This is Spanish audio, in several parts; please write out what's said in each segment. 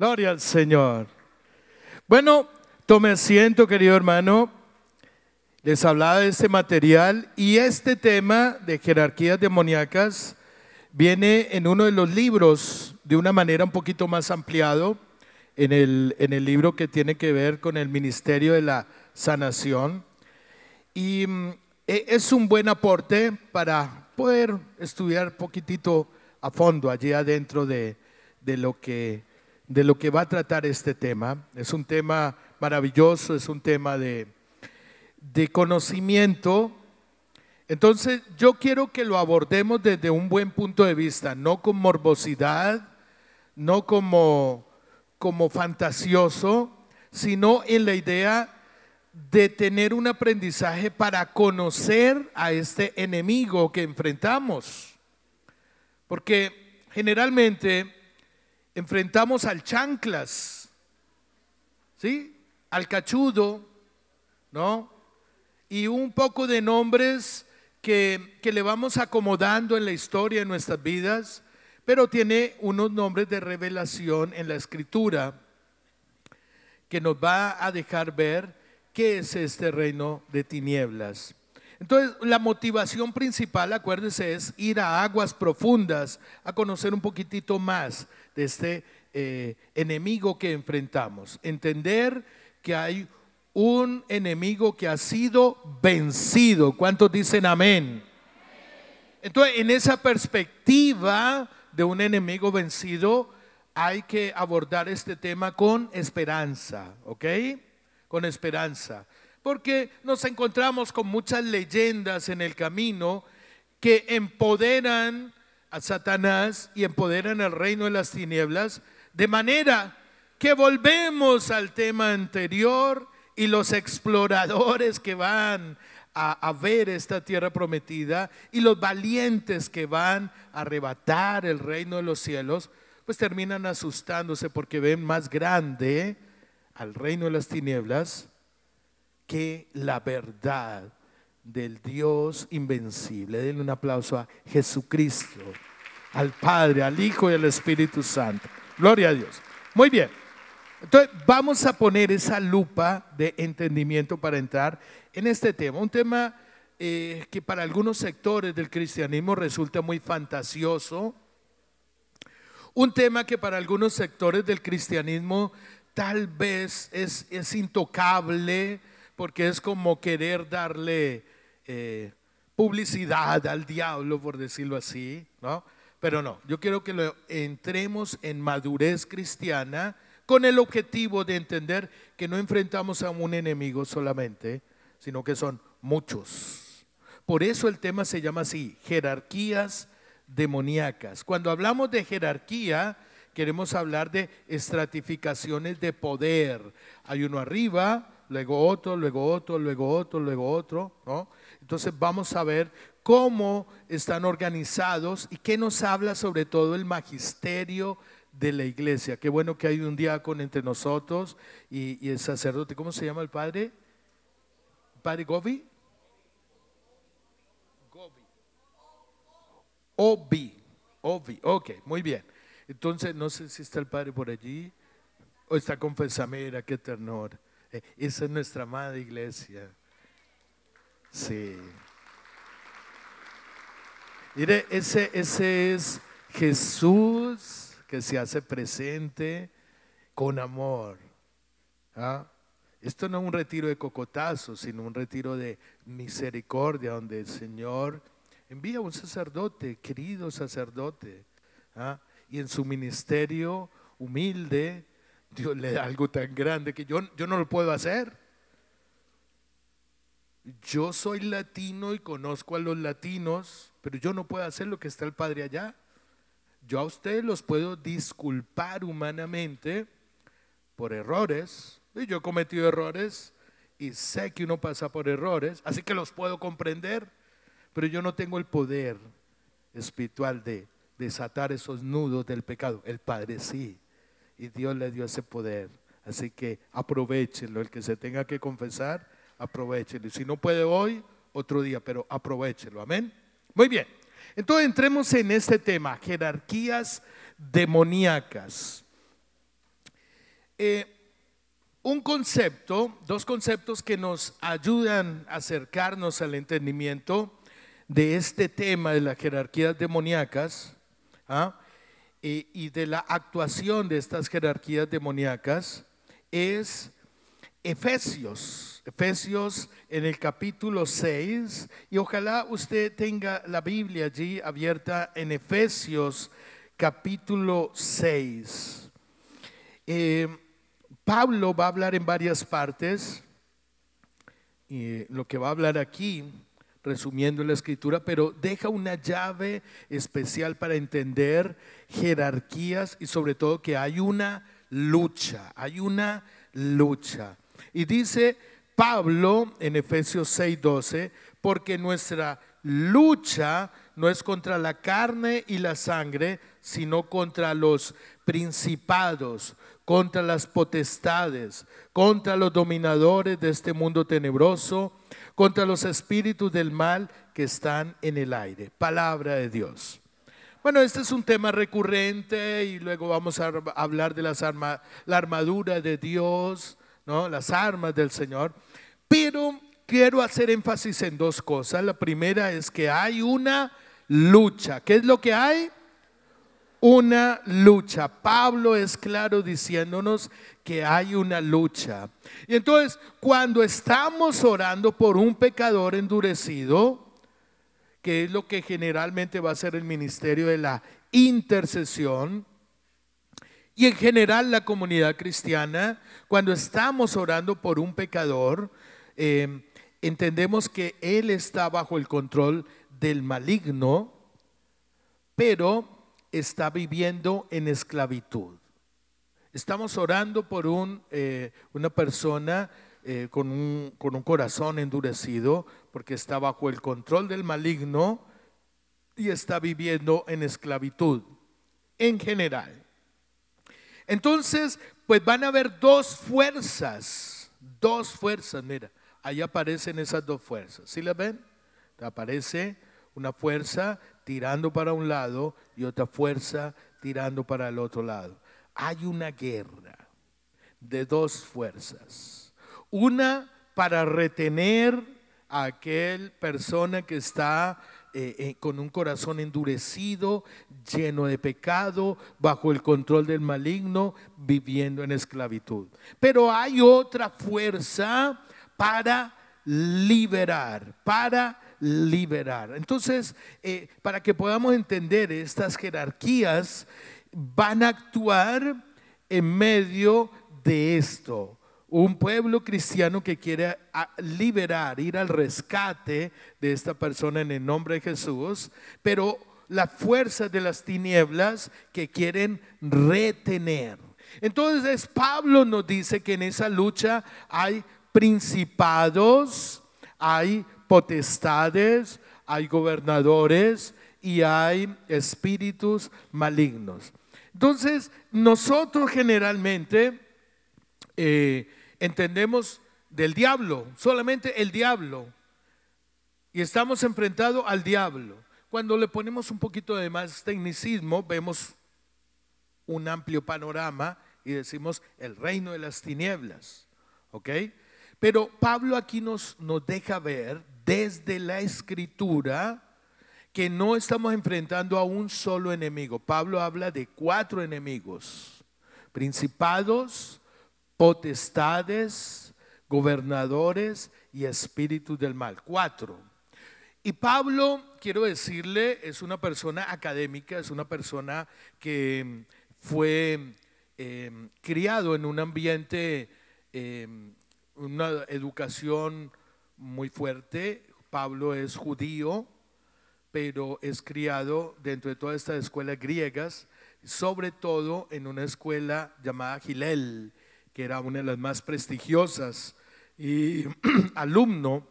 Gloria al Señor. Bueno, tome asiento, querido hermano. Les hablaba de este material y este tema de jerarquías demoníacas viene en uno de los libros de una manera un poquito más ampliado, en el, en el libro que tiene que ver con el ministerio de la sanación. Y mm, e, es un buen aporte para poder estudiar poquitito a fondo allí adentro de, de lo que de lo que va a tratar este tema. Es un tema maravilloso, es un tema de, de conocimiento. Entonces yo quiero que lo abordemos desde un buen punto de vista, no con morbosidad, no como, como fantasioso, sino en la idea de tener un aprendizaje para conocer a este enemigo que enfrentamos. Porque generalmente enfrentamos al chanclas, ¿sí? Al cachudo, ¿no? Y un poco de nombres que, que le vamos acomodando en la historia de nuestras vidas, pero tiene unos nombres de revelación en la escritura que nos va a dejar ver qué es este reino de tinieblas. Entonces, la motivación principal, acuérdense, es ir a aguas profundas, a conocer un poquitito más este eh, enemigo que enfrentamos. Entender que hay un enemigo que ha sido vencido. ¿Cuántos dicen amén? Entonces, en esa perspectiva de un enemigo vencido, hay que abordar este tema con esperanza, ¿ok? Con esperanza porque nos encontramos con muchas leyendas en el camino que empoderan a Satanás y empoderan el reino de las tinieblas, de manera que volvemos al tema anterior y los exploradores que van a, ver esta tierra prometida y los valientes que van a arrebatar el reino de los cielos, pues terminan asustándose porque ven más grande al reino de las tinieblas que la verdad del Dios invencible. Denle un aplauso a Jesucristo, al Padre, al Hijo y al Espíritu Santo. Gloria a Dios. Muy bien. Entonces vamos a poner esa lupa de entendimiento para entrar en este tema. Un tema eh, que para algunos sectores del cristianismo resulta muy fantasioso. Un tema que para algunos sectores del cristianismo tal vez es, es intocable, porque es como querer darle eh, publicidad al diablo, por decirlo así, ¿no? Pero no, yo quiero que entremos en madurez cristiana con el objetivo de entender que no enfrentamos a un enemigo solamente, sino que son muchos. Por eso el tema se llama así, jerarquías demoníacas. Cuando hablamos de jerarquía, queremos hablar de estratificaciones de poder. Hay uno arriba, luego otro, luego otro, luego otro, luego otro, ¿no? Entonces vamos a ver cómo están organizados y qué nos habla sobre todo el magisterio de la iglesia. Qué bueno que hay un diácono entre nosotros y, el sacerdote. ¿Cómo se llama el padre? ¿Padre Gobi? Gobi. Obi. Obi. Ok, muy bien. Entonces, no sé si está el padre por allí o está con Fesamera, qué ternura. Eh, esa es nuestra amada iglesia. Sí. Mire, ese, ese es Jesús que se hace presente con amor. ¿ah? Esto no es un retiro de cocotazo, sino un retiro de misericordia, donde el Señor envía un sacerdote, querido sacerdote, ¿ah? y en su ministerio humilde, Dios le da algo tan grande que yo, yo no lo puedo hacer. Yo soy latino y conozco a los latinos, pero yo no puedo hacer lo que está el Padre allá. Yo a ustedes los puedo disculpar humanamente por errores. Y yo he cometido errores y sé que uno pasa por errores, así que los puedo comprender, pero yo no tengo el poder espiritual de desatar esos nudos del pecado. El Padre sí y Dios le dio ese poder. Así que aprovechenlo. El que se tenga que confesar, aprovechenlo. Si no puede hoy, otro día, pero aprovechenlo. Amén. Muy bien. Entonces entremos en este tema, jerarquías demoníacas. eh, un concepto, dos conceptos que nos ayudan a acercarnos al entendimiento de este tema de las jerarquías demoníacas ¿ah? y de la actuación de estas jerarquías demoníacas es Efesios, Efesios en el capítulo 6, y ojalá usted tenga la Biblia allí abierta en Efesios capítulo 6. Eh, Pablo va a hablar en varias partes, y lo que va a hablar aquí, resumiendo la escritura, pero deja una llave especial para entender jerarquías y sobre todo que hay una lucha, hay una lucha. Y dice Pablo en Efesios 6:12, porque nuestra lucha no es contra la carne y la sangre, sino contra los principados, contra las potestades, contra los dominadores de este mundo tenebroso, contra los espíritus del mal que están en el aire. Palabra de Dios. Bueno, este es un tema recurrente y luego vamos a hablar de las la armadura de Dios, las armas del Señor. Pero quiero hacer énfasis en dos cosas. La primera es que hay una lucha. ¿Qué es lo que hay? Una lucha. Pablo es claro diciéndonos que hay una lucha. Y entonces, cuando estamos orando por un pecador endurecido, que es lo que generalmente va a ser el ministerio de la intercesión, y en general la comunidad cristiana, cuando estamos orando por un pecador, eh, entendemos que él está bajo el control del maligno, pero está viviendo en esclavitud. Estamos orando por un, eh, una persona eh, con, un, con un corazón endurecido, porque está bajo el control del maligno y está viviendo en esclavitud, en general. Entonces, pues van a haber dos fuerzas, dos fuerzas, mira, ahí aparecen esas dos fuerzas, ¿sí las ven? Aparece una fuerza tirando para un lado y otra fuerza tirando para el otro lado. Hay una guerra de dos fuerzas. Una para retener a aquel persona que está eh, eh, con un corazón endurecido, lleno de pecado, bajo el control del maligno, viviendo en esclavitud. Pero hay otra fuerza para liberar, para liberar. Entonces, eh, para que podamos entender estas jerarquías, van a actuar en medio de esto un pueblo cristiano que quiere liberar, ir al rescate de esta persona en el nombre de Jesús, pero la fuerza de las tinieblas que quieren retener. Entonces Pablo nos dice que en esa lucha hay principados, hay potestades, hay gobernadores y hay espíritus malignos. Entonces nosotros generalmente... Eh, entendemos del diablo, solamente el diablo. Y estamos enfrentados al diablo. Cuando le ponemos un poquito de más tecnicismo, vemos un amplio panorama y decimos el reino de las tinieblas. ¿Ok? Pero Pablo aquí nos, nos deja ver desde la escritura que no estamos enfrentando a un solo enemigo. Pablo habla de cuatro enemigos, principados, potestades, gobernadores y espíritus del mal. Cuatro. Y Pablo, quiero decirle, es una persona académica, es una persona que fue em, criado en un ambiente, em, una educación muy fuerte. Pablo es judío, pero es criado dentro de todas estas escuelas griegas, sobre todo en una escuela llamada Gilel, que era una de las más prestigiosas, y alumno,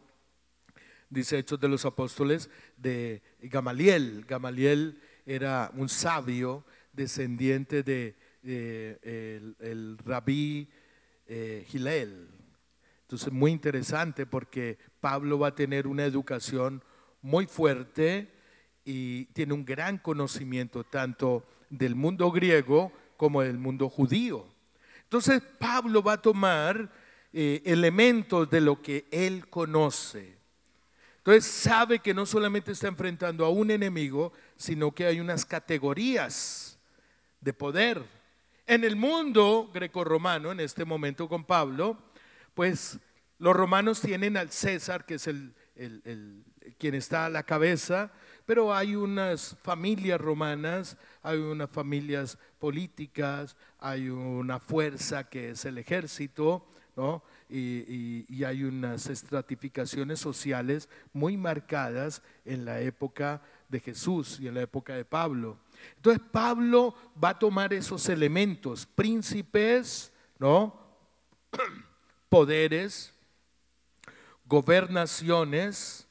dice Hechos de los Apóstoles, de Gamaliel. Gamaliel era un sabio descendiente de el, rabí eh, Gilel. Entonces, muy interesante porque Pablo va a tener una educación muy fuerte y tiene un gran conocimiento tanto del mundo griego como del mundo judío. Entonces Pablo va a tomar eh, elementos de lo que él conoce. Entonces sabe que no solamente está enfrentando a un enemigo, sino que hay unas categorías de poder. En el mundo grecorromano, en este momento con Pablo, pues los romanos tienen al César, que es el, el, quien está a la cabeza, pero hay unas familias romanas, hay unas familias políticas, hay una fuerza que es el ejército, ¿no? Y, hay unas estratificaciones sociales muy marcadas en la época de Jesús y en la época de Pablo. Entonces Pablo va a tomar esos elementos, príncipes, ¿no? poderes, gobernaciones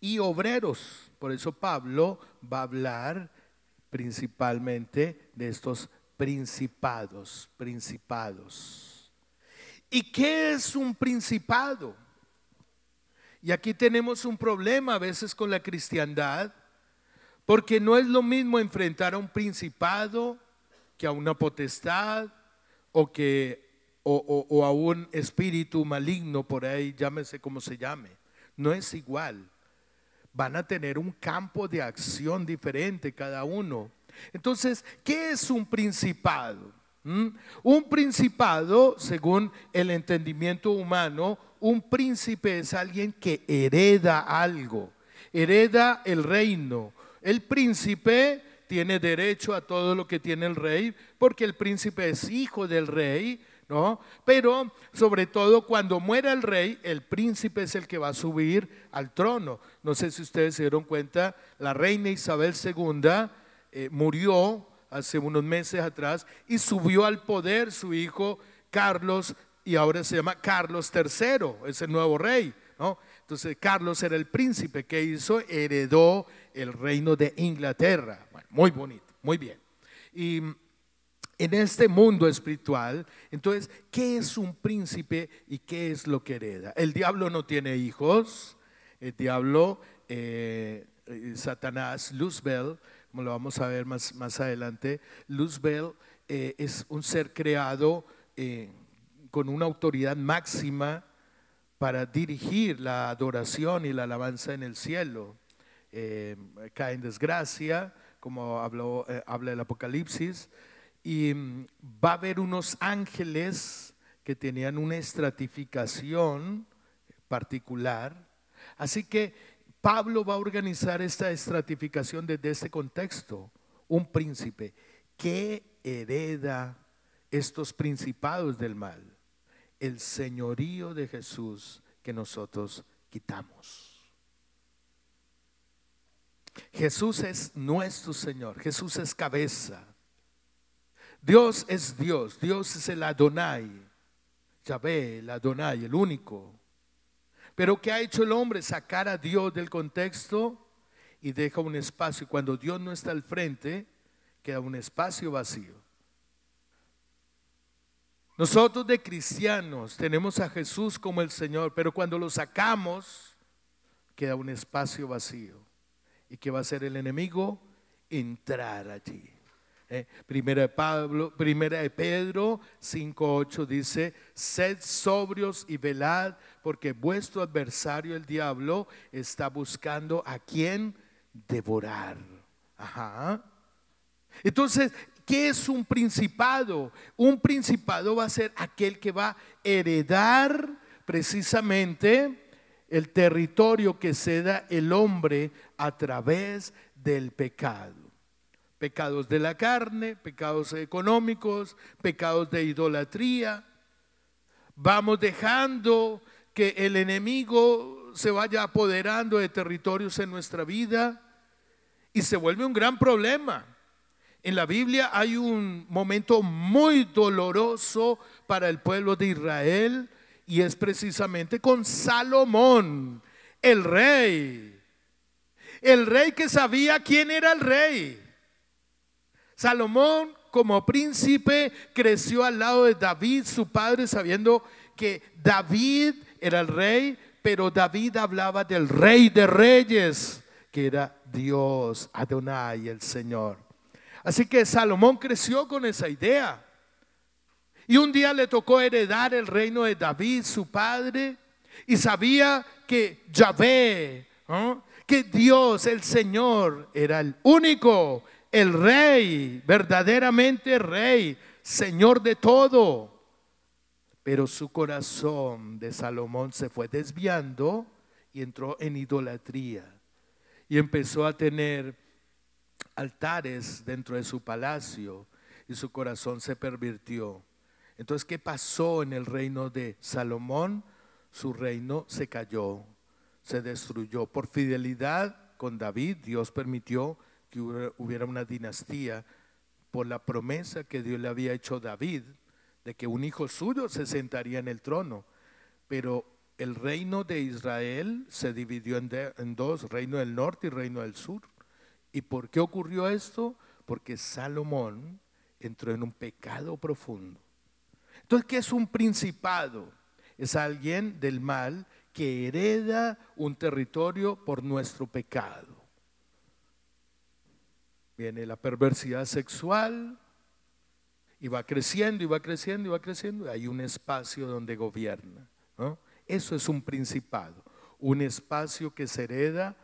y obreros. Por eso Pablo va a hablar principalmente de estos principados, principados. ¿Y qué es un principado? Y aquí tenemos un problema a veces con la cristiandad, porque no es lo mismo enfrentar a un principado que a una potestad o que o, o a un espíritu maligno por ahí, llámese como se llame. No es igual van a tener un campo de acción diferente cada uno. Entonces, ¿qué es un principado? ¿Mm? Un principado, según el entendimiento humano, un príncipe es alguien que hereda algo, hereda el reino. El príncipe tiene derecho a todo lo que tiene el rey, porque el príncipe es hijo del rey, Pero sobre todo cuando muera el rey, el príncipe es el que va a subir al trono. No sé si ustedes se dieron cuenta, la reina Isabel II eh, murió hace unos meses atrás y subió al poder su hijo Carlos y ahora se llama Carlos III, es el nuevo rey, ¿no? Entonces Carlos era el príncipe que hizo, heredó el reino de Inglaterra. muy bonito, muy bien. Y en este mundo espiritual, entonces, ¿qué es un príncipe y qué es lo que hereda? El diablo no tiene hijos, el diablo, eh, eh, Satanás, Luzbel, como lo vamos a ver más, más adelante, Luzbel eh, es un ser creado con una autoridad máxima para dirigir la adoración y la alabanza en el cielo. cae en desgracia, como habló, habla el Apocalipsis y mm, va a haber unos ángeles que tenían una estratificación particular. Así que Pablo va a organizar esta estratificación desde este contexto. Un príncipe que hereda estos principados del mal, el señorío de Jesús que nosotros quitamos. Jesús es nuestro Señor, Jesús es cabeza. Dios es Dios, Dios es el Adonai, Yahvé, el Adonai, el único. Pero ¿qué ha hecho el hombre? Sacar a Dios del contexto y deja un espacio. Cuando Dios no está al frente, queda un espacio vacío. Nosotros de cristianos tenemos a Jesús como el Señor, pero cuando lo sacamos, queda un espacio vacío. ¿Y qué va a hacer el enemigo? Entrar allí. Eh, primera de Pablo, primera de Pedro 5:8 dice, "Sed sobrios y velad, porque vuestro adversario el diablo está buscando a quien devorar." Ajá. Entonces, ¿qué es un principado? Un principado va a ser aquel que va a heredar precisamente el territorio que se da el hombre a través del pecado pecados de la carne, pecados económicos, pecados de idolatría. Vamos dejando que el enemigo se vaya apoderando de territorios en nuestra vida y se vuelve un gran problema. En la Biblia hay un momento muy doloroso para el pueblo de Israel y es precisamente con Salomón, el rey. El rey que sabía quién era el rey. Salomón como príncipe creció al lado de David, su padre, sabiendo que David era el rey, pero David hablaba del rey de reyes, que era Dios, Adonai, el Señor. Así que Salomón creció con esa idea. Y un día le tocó heredar el reino de David, su padre, y sabía que Yahvé, que Dios, el Señor, era el único, el rey, verdaderamente rey, Señor de todo. Pero su corazón de Salomón se fue desviando y entró en idolatría y empezó a tener altares dentro de su palacio y su corazón se pervirtió. Entonces, ¿qué pasó en el reino de Salomón? Su reino se cayó, se destruyó. Por fidelidad con David, Dios permitió que hubiera una dinastía por la promesa que Dios le había hecho a David de que un hijo suyo se sentaría en el trono. Pero el reino de Israel se dividió en, en, dos, reino del norte y reino del sur. ¿Y por qué ocurrió esto? Porque Salomón entró en un pecado profundo. Entonces, ¿qué es un principado? Es alguien del mal que hereda un territorio por nuestro pecado. Viene la perversidad sexual y va creciendo y va creciendo y va creciendo. Hay un espacio donde gobierna. Eso es un principado, un espacio que se hereda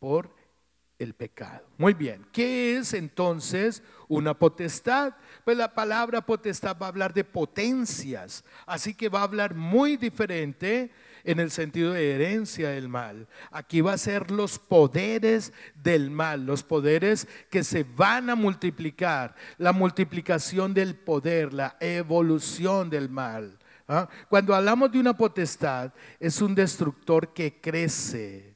por el pecado. Muy bien, ¿qué es entonces una potestad? Pues la palabra potestad va a hablar de potencias, así que va a hablar muy diferente en el sentido de herencia del mal. Aquí va a ser los poderes del mal, los poderes que se van a multiplicar, la multiplicación del poder, la evolución del mal. ¿ah? Cuando hablamos de una potestad, es un destructor que crece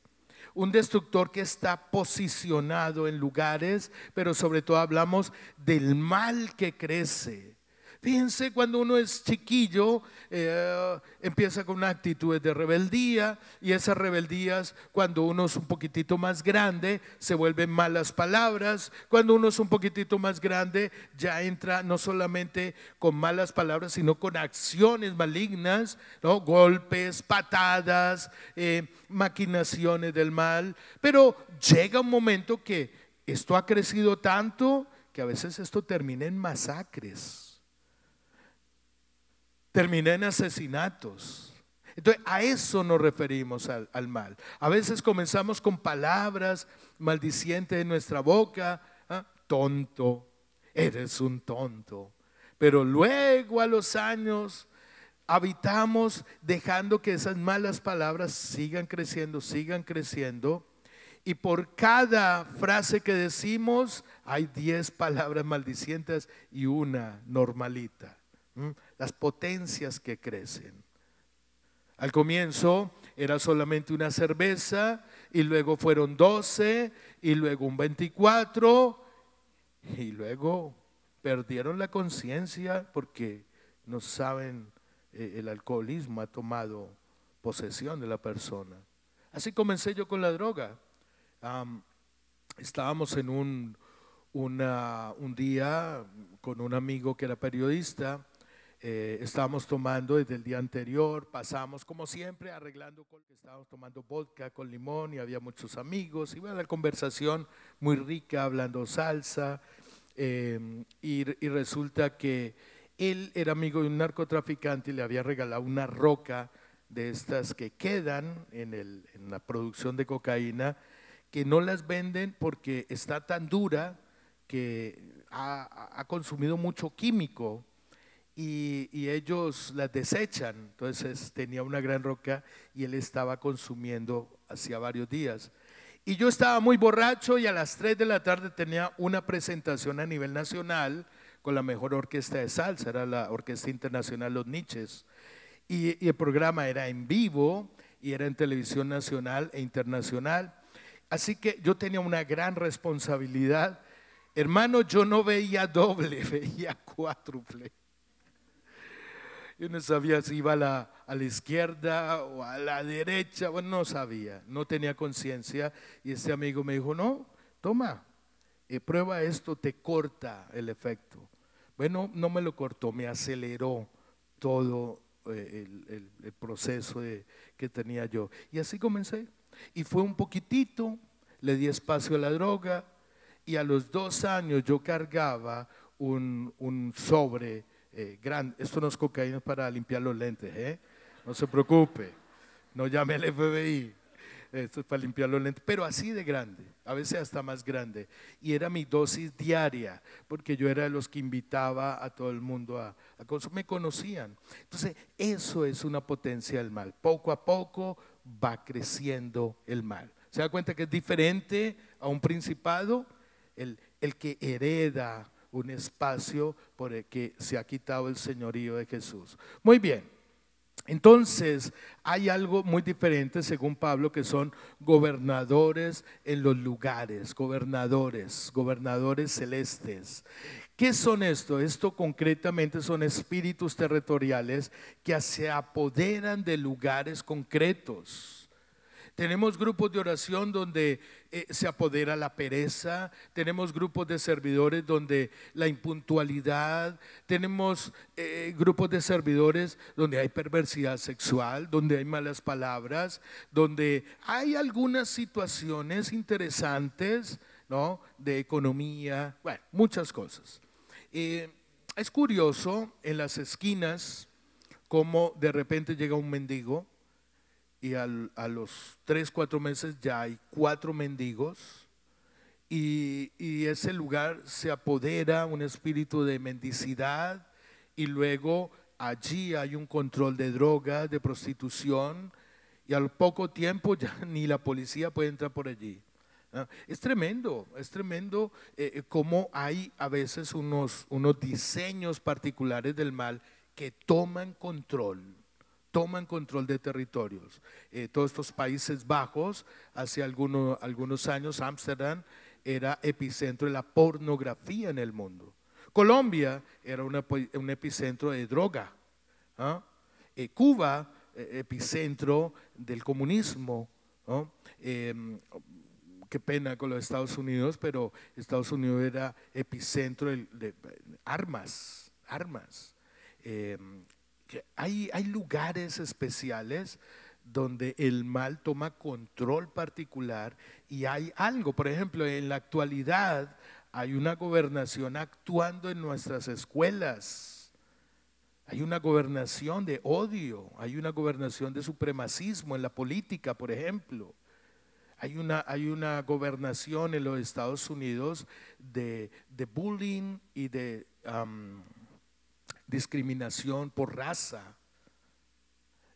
un destructor que está posicionado en lugares, pero sobre todo hablamos del mal que crece. Fíjense, cuando uno es chiquillo, eh, empieza con una actitud de rebeldía y esas rebeldías, cuando uno es un poquitito más grande, se vuelven malas palabras. Cuando uno es un poquitito más grande, ya entra no solamente con malas palabras, sino con acciones malignas, ¿no? golpes, patadas, eh, maquinaciones del mal. Pero llega un momento que esto ha crecido tanto que a veces esto termina en masacres terminé en asesinatos. Entonces, a eso nos referimos al, mal. A veces comenzamos con palabras maldicientes en nuestra boca, ¿ah? tonto, eres un tonto. Pero luego a los años habitamos dejando que esas malas palabras sigan creciendo, sigan creciendo. Y por cada frase que decimos hay diez palabras maldicientes y una normalita las potencias que crecen. Al comienzo era solamente una cerveza y luego fueron 12 y luego un 24 y luego perdieron la conciencia porque no saben, eh, el alcoholismo ha tomado posesión de la persona. Así comencé yo con la droga. estábamos en un, un día con un amigo que era periodista eh, estábamos tomando desde el día anterior, pasamos como siempre arreglando, estábamos tomando vodka con limón y había muchos amigos, iba la conversación muy rica, hablando salsa, em, y, resulta que él era amigo de un narcotraficante y le había regalado una roca de estas que quedan en, el, en la producción de cocaína, que no las venden porque está tan dura que ha consumido mucho químico y, ellos las desechan. Entonces tenía una gran roca y él estaba consumiendo hacía varios días. Y yo estaba muy borracho y a las 3 de la tarde tenía una presentación a nivel nacional con la mejor orquesta de salsa, era la Orquesta Internacional Los Niches. Y, y el programa era en vivo y era en televisión nacional e internacional. Así que yo tenía una gran responsabilidad. Hermano, yo no veía doble, veía cuádruple. Yo no sabía si iba a la, a la izquierda o a la derecha, bueno, no sabía, no tenía conciencia. Y este amigo me dijo, no, toma, eh, prueba esto, te corta el efecto. Bueno, no me lo cortó, me aceleró todo eh, el, proceso que tenía yo. Y así comencé. Y fue un poquitito, le di espacio a la droga y a los dos años yo cargaba un, un sobre eh. Esto no es cocaína para limpiar los lentes, ¿eh? No se preocupe. No llame al FBI. Esto es para limpiar los lentes, pero así de grande, a veces hasta más grande. Y era mi dosis diaria, porque yo era de los que invitaba a todo el mundo a, a consumir. Me conocían. Entonces, eso es una potencia del mal. Poco a poco va creciendo el mal. ¿Se da cuenta que es diferente a un principado? El, el que hereda un espacio por el que se ha quitado el señorío de Jesús. Muy bien. Entonces, hay algo muy diferente, según Pablo, que son gobernadores en los lugares, gobernadores, gobernadores celestes. ¿Qué son esto? Esto concretamente son espíritus territoriales que se apoderan de lugares concretos. Tenemos grupos de oración donde eh, se apodera la pereza, tenemos grupos de servidores donde la impuntualidad, tenemos eh, grupos de servidores donde hay perversidad sexual, donde hay malas palabras, donde hay algunas situaciones interesantes, ¿no? De economía, bueno, muchas cosas. Es curioso en las esquinas cómo de repente llega un mendigo y a los tres, cuatro meses ya hay cuatro mendigos y, y, ese lugar se apodera un espíritu de mendicidad y luego allí hay un control de drogas, de prostitución y al poco tiempo ya ni la policía puede entrar por allí. Es tremendo, es tremendo eh, eh, cómo hay a veces unos, unos diseños particulares del mal que toman control toman control de territorios. Eh, todos estos Países Bajos, hace algunos, años, Ámsterdam era epicentro de la pornografía en el mundo. Colombia era un epicentro de droga. ¿ah? Eh, Cuba, eh, epicentro del comunismo. Em, qué pena con los Estados Unidos, pero Estados Unidos era epicentro de, de armas, armas. Hay, hay lugares especiales donde el mal toma control particular y hay algo, por ejemplo, en la actualidad hay una gobernación actuando en nuestras escuelas. Hay una gobernación de odio, hay una gobernación de supremacismo en la política, por ejemplo. Hay una, hay una gobernación en los Estados Unidos de, de bullying y de discriminación por raza.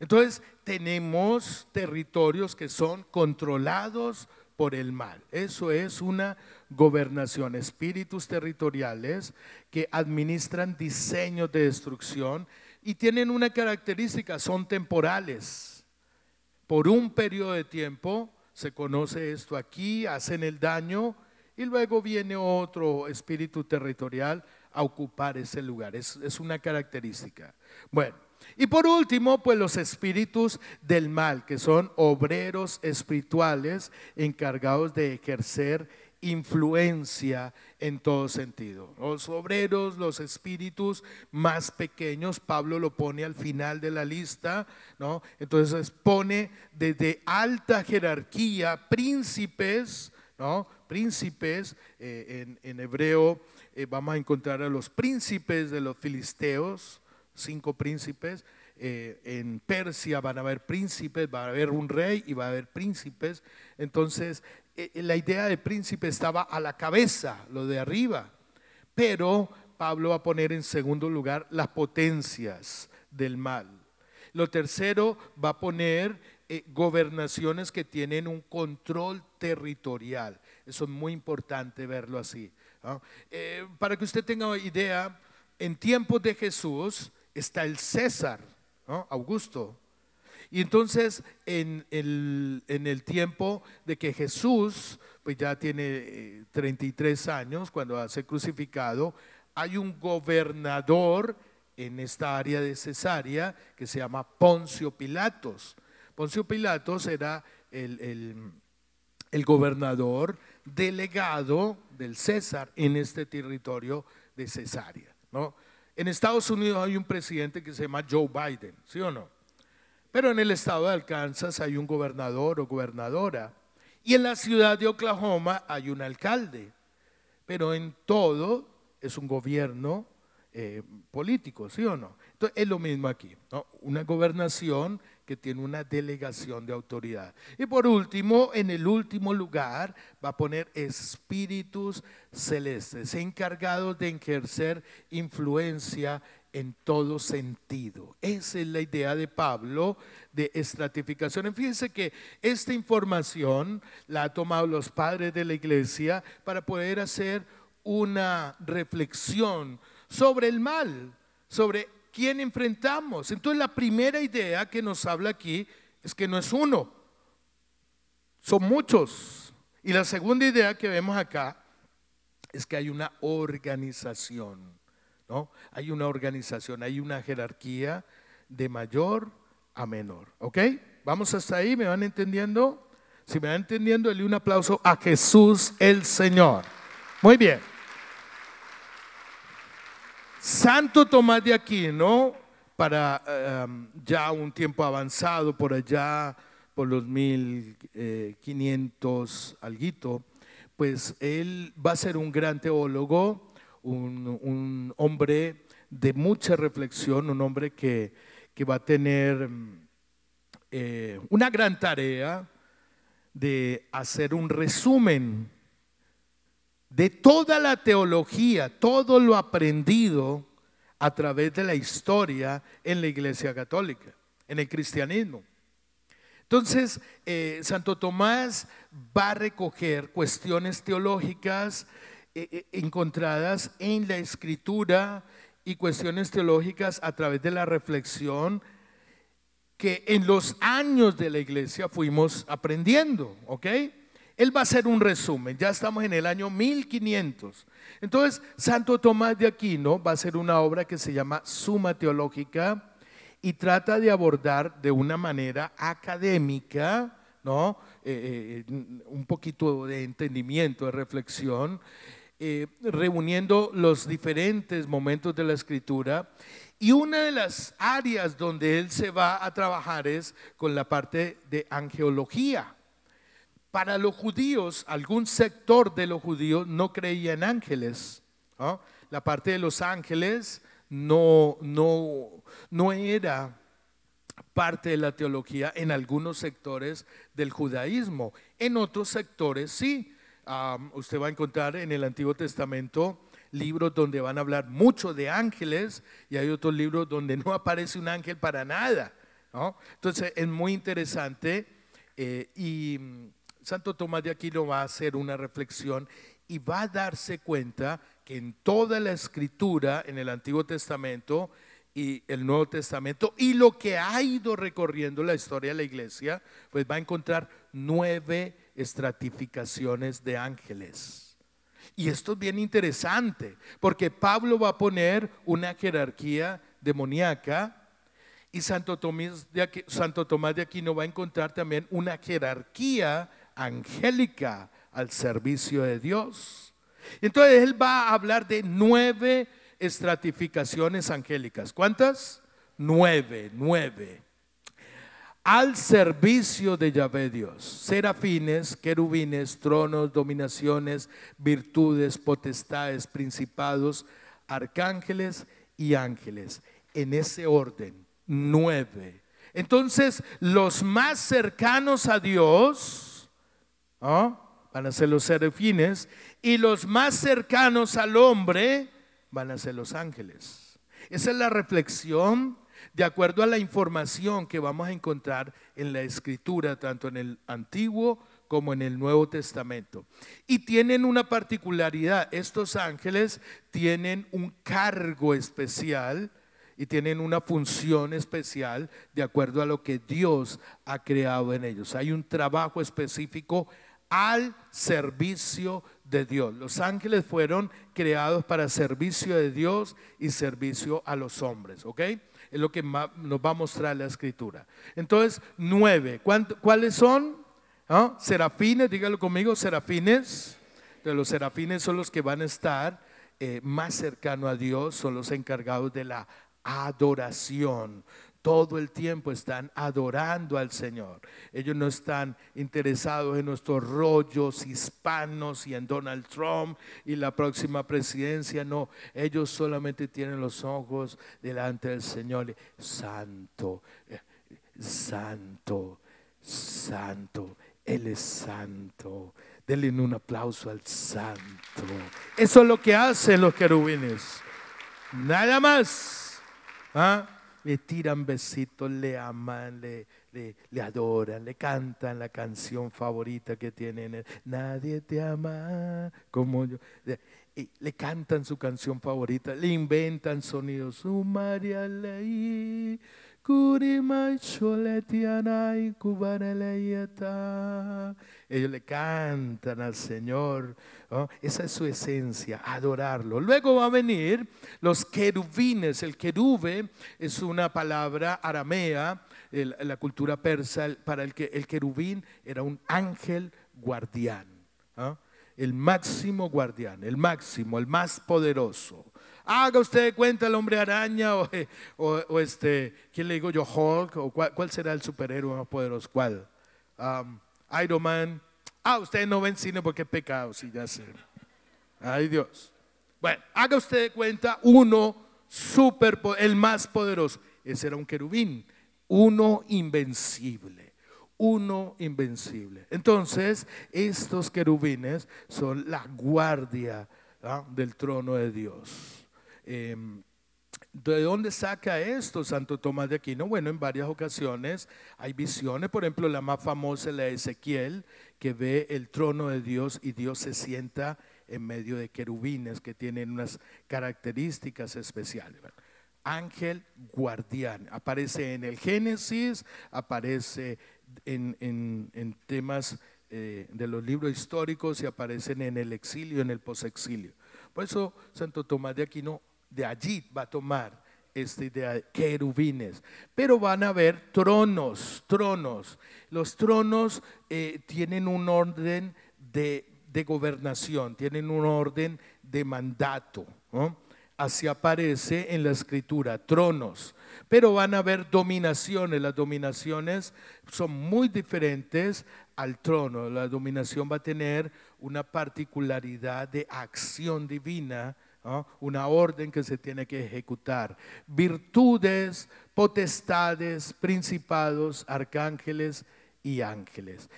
Entonces tenemos territorios que son controlados por el mal. Eso es una gobernación, espíritus territoriales que administran diseños de destrucción y tienen una característica, son temporales. Por un periodo de tiempo se conoce esto aquí, hacen el daño y luego viene otro espíritu territorial a ocupar ese lugar. Es, una característica. Bueno, y por último, pues los espíritus del mal, que son obreros espirituales encargados de ejercer influencia en todo sentido. Los obreros, los espíritus más pequeños, Pablo lo pone al final de la lista, ¿no? Entonces pone desde alta jerarquía príncipes, ¿no? Príncipes, eh, en, en hebreo eh, vamos a encontrar a los príncipes de los filisteos, cinco príncipes. Eh, en Persia van a haber príncipes, va a haber un rey y va a haber príncipes. Entonces, eh, la idea de príncipe estaba a la cabeza, lo de arriba. Pero Pablo va a poner en segundo lugar las potencias del mal. Lo tercero va a poner gobernaciones que tienen un control territorial. Eso es muy importante verlo así. Eh, para que usted tenga idea, en tiempos de Jesús está el César, Augusto. Y entonces en el, en el, tiempo de que Jesús, pues ya tiene 33 eh, años cuando hace crucificado, hay un gobernador en esta área de Cesarea que se llama Poncio Pilatos. Poncio Pilatos era el, el, el gobernador delegado del César en este territorio de Cesarea. ¿no? En Estados Unidos hay un presidente que se llama Joe Biden, ¿sí o no? Pero en el estado de Arkansas hay un gobernador o gobernadora. Y en la ciudad de Oklahoma hay un alcalde. Pero en todo es un gobierno eh, políticos, ¿sí o no? Entonces es lo mismo aquí, ¿no? Una gobernación que tiene una delegación de autoridad. Y por último, en el último lugar, va a poner espíritus celestes, encargados de ejercer influencia en todo sentido. Esa es la idea de Pablo de estratificación. Fíjense que esta información la ha tomado los padres de la iglesia para poder hacer una reflexión sobre el mal, sobre quién enfrentamos. Entonces la primera idea que nos habla aquí es que no es uno, son muchos. Y la segunda idea que vemos acá es que hay una organización, ¿no? Hay una organización, hay una jerarquía de mayor a menor, ¿ok? Vamos hasta ahí, ¿me van entendiendo? Si me van entendiendo, le un aplauso a Jesús el Señor. Muy bien. Santo Tomás de Aquino, para em, ya un tiempo avanzado, por allá, por los 1500 alguito, pues él va a ser un gran teólogo, un, hombre de mucha reflexión, un hombre que, va a tener eh, una gran tarea de hacer un resumen de toda la teología, todo lo aprendido a través de la historia en la Iglesia Católica, en el cristianismo. Entonces, eh, Santo Tomás va a recoger cuestiones teológicas eh, eh, encontradas en la escritura y cuestiones teológicas a través de la reflexión que en los años de la iglesia fuimos aprendiendo, ¿ok? Él va a hacer un resumen, ya estamos en el año 1500. Entonces, Santo Tomás de Aquino va a hacer una obra que se llama Suma Teológica y trata de abordar de una manera académica, ¿no? Eh, eh, un poquito de entendimiento, de reflexión, eh, reuniendo los diferentes momentos de la escritura. Y una de las áreas donde él se va a trabajar es con la parte de angeología. Para los judíos, algún sector de los judíos no creía en ángeles. La parte de los ángeles no, no, no era parte de la teología en algunos sectores del judaísmo. En otros sectores sí. usted va a encontrar en el Antiguo Testamento libros donde van a hablar mucho de ángeles y hay otros libros donde no aparece un ángel para nada. Entonces es muy interesante eh, y Santo Tomás de Aquino va a hacer una reflexión y va a darse cuenta que en toda la escritura, en el Antiguo Testamento y el Nuevo Testamento, y lo que ha ido recorriendo la historia de la iglesia, pues va a encontrar nueve estratificaciones de ángeles. Y esto es bien interesante, porque Pablo va a poner una jerarquía demoníaca y Santo Tomás de, Aquino va a encontrar también una jerarquía angélica al servicio de Dios. Entonces él va a hablar de nueve estratificaciones angélicas. ¿Cuántas? Nueve, nueve. Al servicio de Yahvé Dios. Serafines, querubines, tronos, dominaciones, virtudes, potestades, principados, arcángeles y ángeles. En ese orden, nueve. Entonces, los más cercanos a Dios, van a ser los serafines, y los más cercanos al hombre van a ser los ángeles. Esa es la reflexión de acuerdo a la información que vamos a encontrar en la escritura, tanto en el Antiguo como en el Nuevo Testamento. Y tienen una particularidad, estos ángeles tienen un cargo especial y tienen una función especial de acuerdo a lo que Dios ha creado en ellos. Hay un trabajo específico al servicio de Dios. Los ángeles fueron creados para servicio de Dios y servicio a los hombres, ¿ok? Es lo que nos va a mostrar la escritura. Entonces, nueve. ¿Cuáles son? ¿Ah? Serafines, dígalo conmigo, serafines. De los serafines son los que van a estar eh, más cercano a Dios, son los encargados de la adoración. Todo el tiempo están adorando al Señor. Ellos no están interesados en nuestros rollos hispanos y en Donald Trump y la próxima presidencia. No, ellos solamente tienen los ojos delante del Señor. Santo, eh, santo, santo. Él es santo. Denle un aplauso al santo. Eso es lo que hacen los querubines. Nada más. ¿Ah? Le tiran besitos, le aman, le, le, adoran, le cantan la canción favorita que tienen. Nadie te ama como yo. Y le cantan su canción favorita, le inventan sonidos. Su María Ley. Ellos le cantan al Señor. Esa es su esencia, adorarlo. Luego va a venir los querubines. El querube es una palabra aramea, en la cultura persa, para el que el querubín era un ángel guardián. El máximo guardián, el máximo, el más poderoso. Haga usted cuenta el hombre araña o, este, ¿quién le digo yo? Hulk o cuál, será el superhéroe más poderoso? ¿Cuál? Um, Iron Man. Ah, ustedes no ven cine porque es pecado, sí, ya sé. Ay Dios. Bueno, haga usted cuenta uno super, el más poderoso. Ese era un querubín, uno invencible, uno invencible. Entonces, estos querubines son la guardia ¿ah? del trono de Dios. Em, ¿De dónde saca esto Santo Tomás de Aquino? Bueno, en varias ocasiones hay visiones, por ejemplo, la más famosa es la de Ezequiel, que ve el trono de Dios y Dios se sienta en medio de querubines que tienen unas características especiales. Ángel guardián, aparece en el Génesis, aparece en, temas eh, de los libros históricos y aparecen en el exilio, en el posexilio. Por eso Santo Tomás de Aquino de allí va a tomar esta de querubines. Pero van a haber tronos, tronos. Los tronos eh, tienen un orden de, gobernación, tienen un orden de mandato. Así aparece en la escritura, tronos. Pero van a haber dominaciones. Las dominaciones son muy diferentes al trono. La dominación va a tener una particularidad de acción divina una orden que se tiene que ejecutar. Virtudes, potestades, principados, arcángeles y ángeles.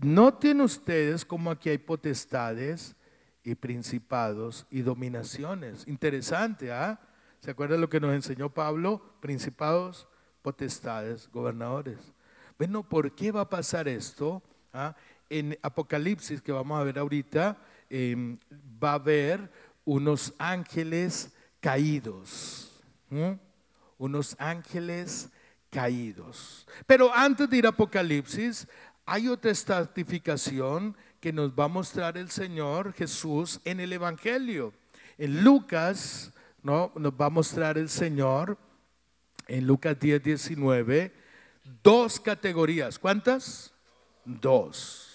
Noten ustedes cómo aquí hay potestades y principados y dominaciones. Interesante, ¿ah? ¿Se acuerdan lo que nos enseñó Pablo? Principados, potestades, gobernadores. Bueno, ¿por qué va a pasar esto? ¿Ah? En Apocalipsis, que vamos a ver ahorita, em, va a haber unos ángeles caídos. Unos ángeles caídos. Pero antes de ir a Apocalipsis, hay otra estratificación que nos va a mostrar el Señor Jesús en el Evangelio. En Lucas, ¿no? Nos va a mostrar el Señor en Lucas 10, 19, dos categorías. ¿Cuántas? Dos.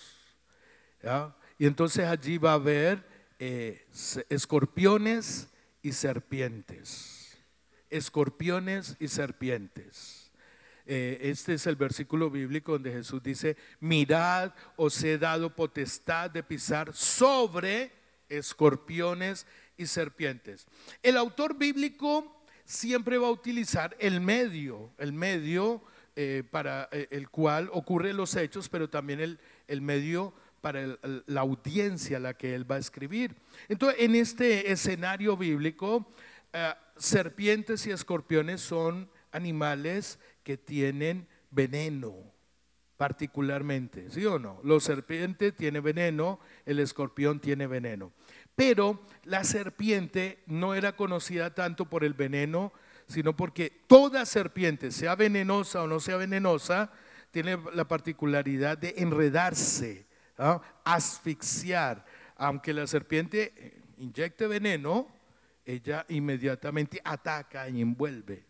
Y entonces allí va a haber eh, escorpiones y serpientes. Escorpiones y serpientes. Eh, este es el versículo bíblico donde Jesús dice, mirad, os he dado potestad de pisar sobre escorpiones y serpientes. El autor bíblico siempre va a utilizar el medio, el medio eh, para el cual ocurren los hechos, pero también el, el medio para la audiencia a la que él va a escribir. Entonces, en este escenario bíblico, eh, serpientes y escorpiones son animales que tienen veneno, particularmente, ¿sí o no? Los serpientes tienen veneno, el escorpión tiene veneno. Pero la serpiente no era conocida tanto por el veneno, sino porque toda serpiente, sea venenosa o no sea venenosa, tiene la particularidad de enredarse asfixiar. Aunque la serpiente eh, inyecte veneno, ella inmediatamente ataca y envuelve.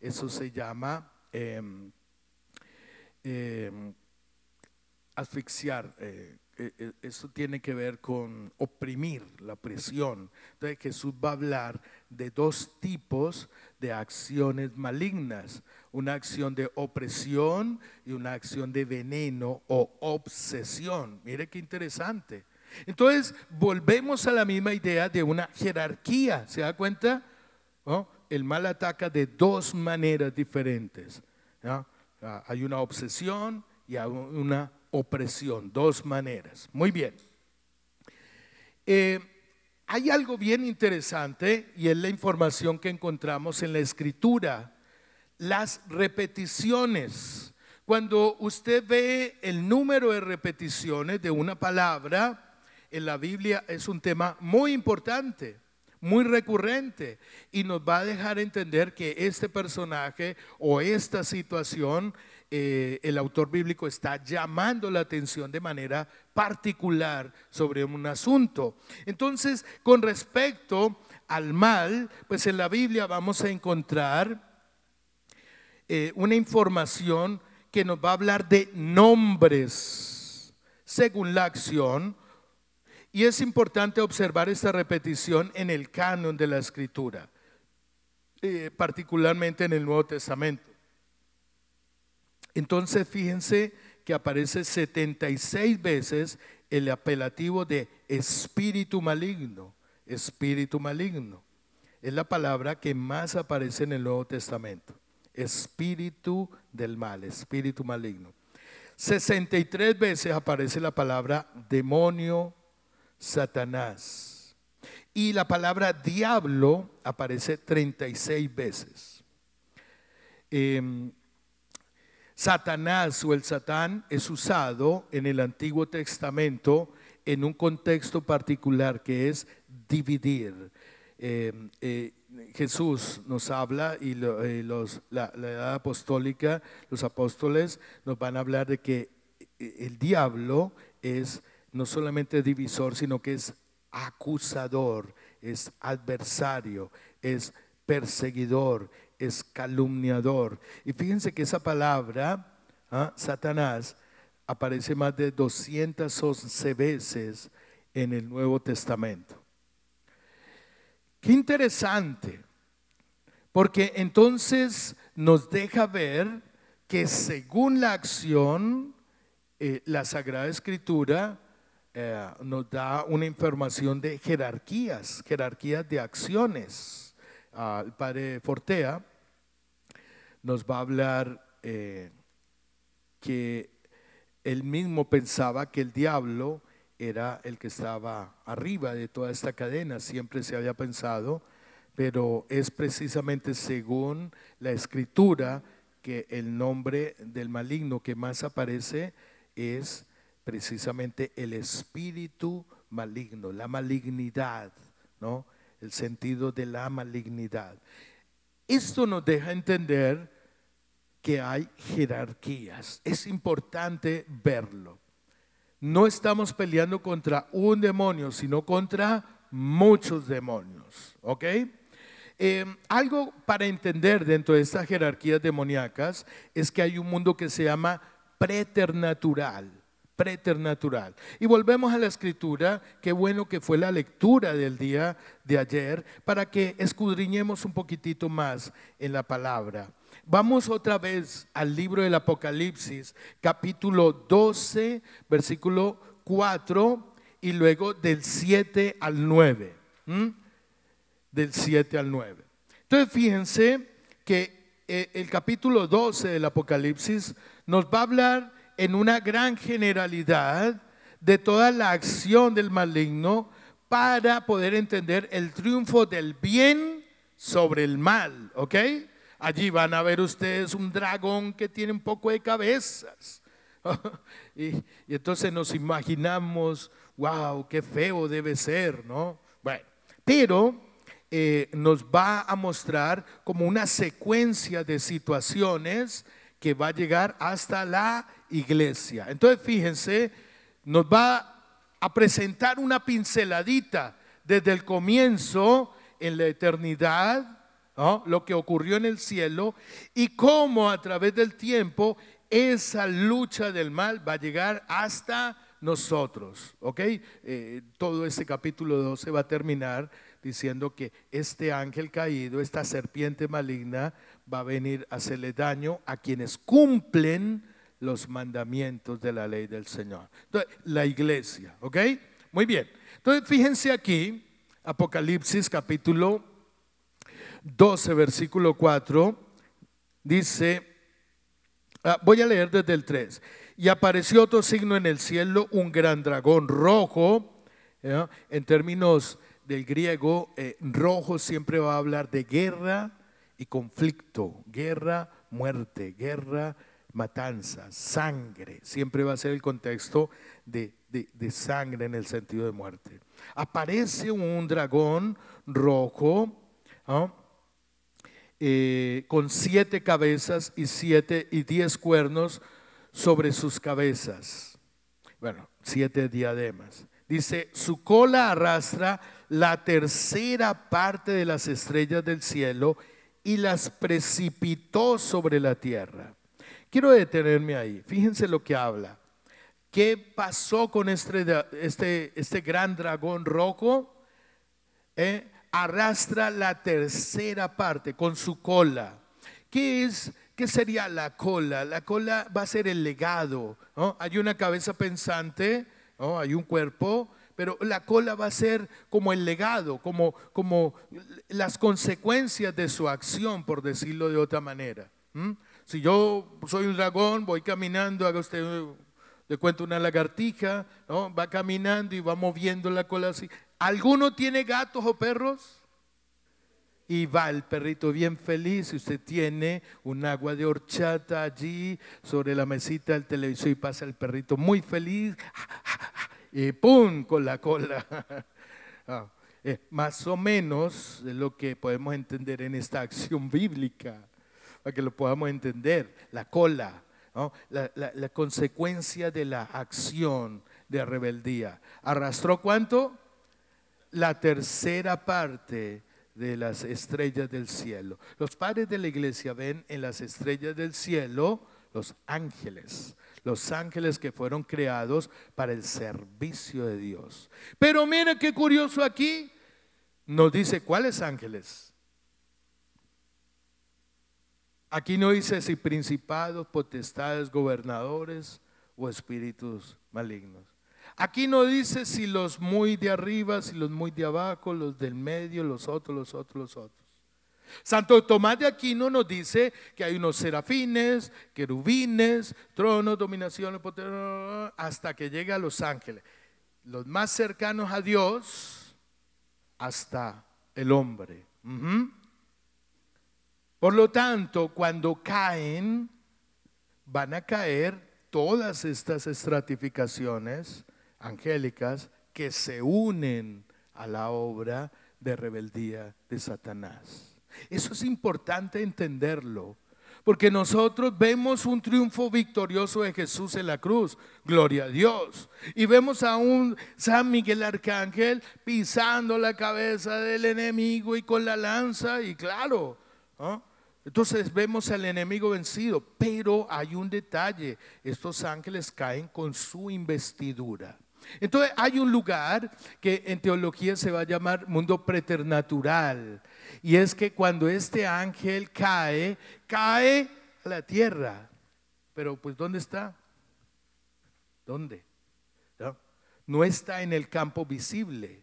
Eso se llama em, em, asfixiar, eh, eh, esto tiene que ver con oprimir la presión. Entonces Jesús va a hablar de dos tipos de acciones malignas, una acción de opresión y una acción de veneno o obsesión. Mire qué interesante. Entonces volvemos a la misma idea de una jerarquía, ¿se da cuenta? El mal ataca de dos maneras diferentes. Ah, hay una obsesión y hay una opresión, dos maneras. Muy bien. Eh, hay algo bien interesante y es la información que encontramos en la escritura, las repeticiones. Cuando usted ve el número de repeticiones de una palabra en la Biblia es un tema muy importante, muy recurrente y nos va a dejar entender que este personaje o esta situación eh, el autor bíblico está llamando la atención de manera particular sobre un asunto. Entonces, con respecto al mal, pues en la Biblia vamos a encontrar eh, una información que nos va a hablar de nombres según la acción. Y es importante observar esta repetición en el canon de la escritura, eh, particularmente en el Nuevo Testamento. Entonces fíjense que aparece 76 veces el apelativo de espíritu maligno, espíritu maligno. Es la palabra que más aparece en el Nuevo Testamento. Espíritu del mal, espíritu maligno. 63 veces aparece la palabra demonio, Satanás. Y la palabra diablo aparece 36 veces. Eh, Satanás o el Satán es usado en el Antiguo Testamento en un contexto particular que es dividir. Eh, eh, Jesús nos habla y eh, los, la, edad apostólica, los apóstoles nos van a hablar de que el diablo es no solamente divisor, sino que es acusador, es adversario, es perseguidor, es calumniador. Y fíjense que esa palabra, ¿ah? Satanás, aparece más de 211 veces en el Nuevo Testamento. Qué interesante, porque entonces nos deja ver que según la acción, eh, la Sagrada Escritura eh, nos da una información de jerarquías, jerarquías de acciones. Ah, el padre Fortea nos va a hablar eh, que él mismo pensaba que el diablo era el que estaba arriba de toda esta cadena, siempre se había pensado, pero es precisamente según la escritura que el nombre del maligno que más aparece es precisamente el espíritu maligno, la malignidad, ¿no? El sentido de la malignidad. Esto nos deja entender que hay jerarquías. Es importante verlo. No estamos peleando contra un demonio, sino contra muchos demonios. ¿Ok? Eh, algo para entender dentro de estas jerarquías demoníacas es que hay un mundo que se llama preternatural preternatural. Y volvemos a la escritura, qué bueno que fue la lectura del día de ayer, para que escudriñemos un poquitito más en la palabra. Vamos otra vez al libro del Apocalipsis, capítulo 12, versículo 4 y luego del 7 al 9. Del 7 al 9. Entonces fíjense que eh, el capítulo 12 del Apocalipsis nos va a hablar en una gran generalidad de toda la acción del maligno para poder entender el triunfo del bien sobre el mal, ¿ok? Allí van a ver ustedes un dragón que tiene un poco de cabezas. y, entonces nos imaginamos, wow, qué feo debe ser, ¿no? Bueno, pero eh, nos va a mostrar como una secuencia de situaciones que va a llegar hasta la iglesia. Entonces, fíjense, nos va a presentar una pinceladita desde el comienzo en la eternidad, lo que ocurrió en el cielo y cómo a través del tiempo esa lucha del mal va a llegar hasta nosotros. ¿Ok? Eh, todo este capítulo 12 va a terminar diciendo que este ángel caído, esta serpiente maligna, va a venir a hacerle daño a quienes cumplen los mandamientos de la ley del Señor. Entonces, la iglesia, ¿ok? Muy bien. Entonces, fíjense aquí, Apocalipsis capítulo 12, versículo 4, dice, ah, voy a leer desde el 3, y apareció otro signo en el cielo, un gran dragón rojo, en términos del griego, eh, rojo siempre va a hablar de guerra y conflicto, guerra, muerte, guerra, matanza, sangre, siempre va a ser el contexto de, sangre en el sentido de muerte. Aparece un dragón rojo eh, con siete cabezas y siete y diez cuernos sobre sus cabezas. Bueno, siete diademas. Dice, su cola arrastra la tercera parte de las estrellas del cielo y las precipitó sobre la tierra. Quiero detenerme ahí. Fíjense lo que habla. ¿Qué pasó con este, este, este gran dragón rojo? Eh, arrastra la tercera parte con su cola. ¿Qué es? ¿Qué sería la cola? La cola va a ser el legado. Hay una cabeza pensante, hay un cuerpo, pero la cola va a ser como el legado, como, como las consecuencias de su acción, por decirlo de otra manera. Si yo soy un dragón, voy caminando, haga usted, le cuento una lagartija, ¿no? va caminando y va moviendo la cola así. ¿Alguno tiene gatos o perros? Y va el perrito bien feliz. Y usted tiene un agua de horchata allí sobre la mesita del televisor y pasa el perrito muy feliz. Y ¡pum! con la cola. Ah, eh, más o menos de lo que podemos entender en esta acción bíblica para que lo podamos entender. La cola, la, consecuencia de la acción de rebeldía. ¿Arrastró cuánto? La tercera parte de las estrellas del cielo. Los padres de la iglesia ven en las estrellas del cielo los ángeles, los ángeles que fueron creados para el servicio de Dios. Pero mira qué curioso aquí, nos dice cuáles ángeles. Aquí no dice si principados, potestades, gobernadores o espíritus malignos. Aquí no dice si los muy de arriba, si los muy de abajo, los del medio, los otros, los otros, los otros. Santo Tomás de Aquino nos dice que hay unos serafines, querubines, tronos, dominaciones, hasta que llega a los ángeles. Los más cercanos a Dios hasta el hombre. Por lo tanto, cuando caen, van a caer todas estas estratificaciones angélicas que se unen a la obra de rebeldía de Satanás. Eso es importante entenderlo, porque nosotros vemos un triunfo victorioso de Jesús en la cruz, gloria a Dios, y vemos a un San Miguel Arcángel pisando la cabeza del enemigo y con la lanza, y claro. Entonces vemos al enemigo vencido, pero hay un detalle, estos ángeles caen con su investidura. Entonces hay un lugar que en teología se va a llamar mundo preternatural, y es que cuando este ángel cae, cae a la tierra. Pero pues ¿dónde está? ¿Dónde? ¿No? no está en el campo visible.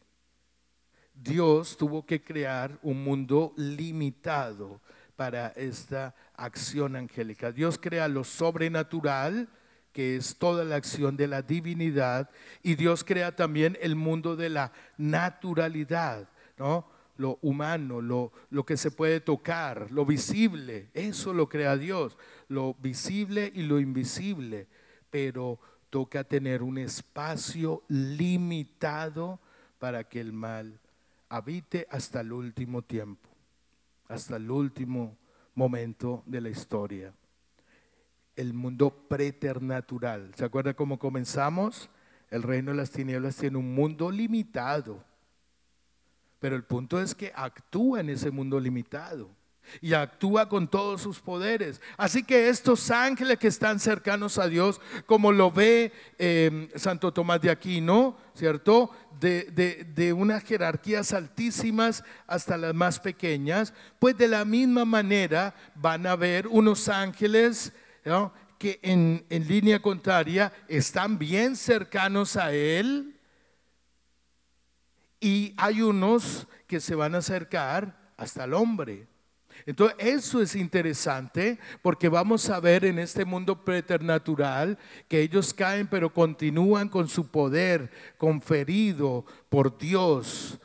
Dios tuvo que crear un mundo limitado para esta acción angélica. Dios crea lo sobrenatural, que es toda la acción de la divinidad, y Dios crea también el mundo de la naturalidad, ¿no? Lo humano, lo, lo que se puede tocar, lo visible, eso lo crea Dios, lo visible y lo invisible, pero toca tener un espacio limitado para que el mal habite hasta el último tiempo hasta el último momento de la historia. El mundo preternatural. ¿Se acuerda cómo comenzamos? El reino de las tinieblas tiene un mundo limitado. Pero el punto es que actúa en ese mundo limitado. y actúa con todos sus poderes. Así que estos ángeles que están cercanos a Dios, como lo ve em, Santo Tomás de Aquino, ¿cierto? De, de, unas jerarquías altísimas hasta las más pequeñas, pues de la misma manera van a ver unos ángeles que en, línea contraria están bien cercanos a Él y hay unos que se van a acercar hasta el hombre. Entonces, eso es interesante porque vamos a ver en este mundo preternatural que ellos caen, pero continúan con su poder conferido por Dios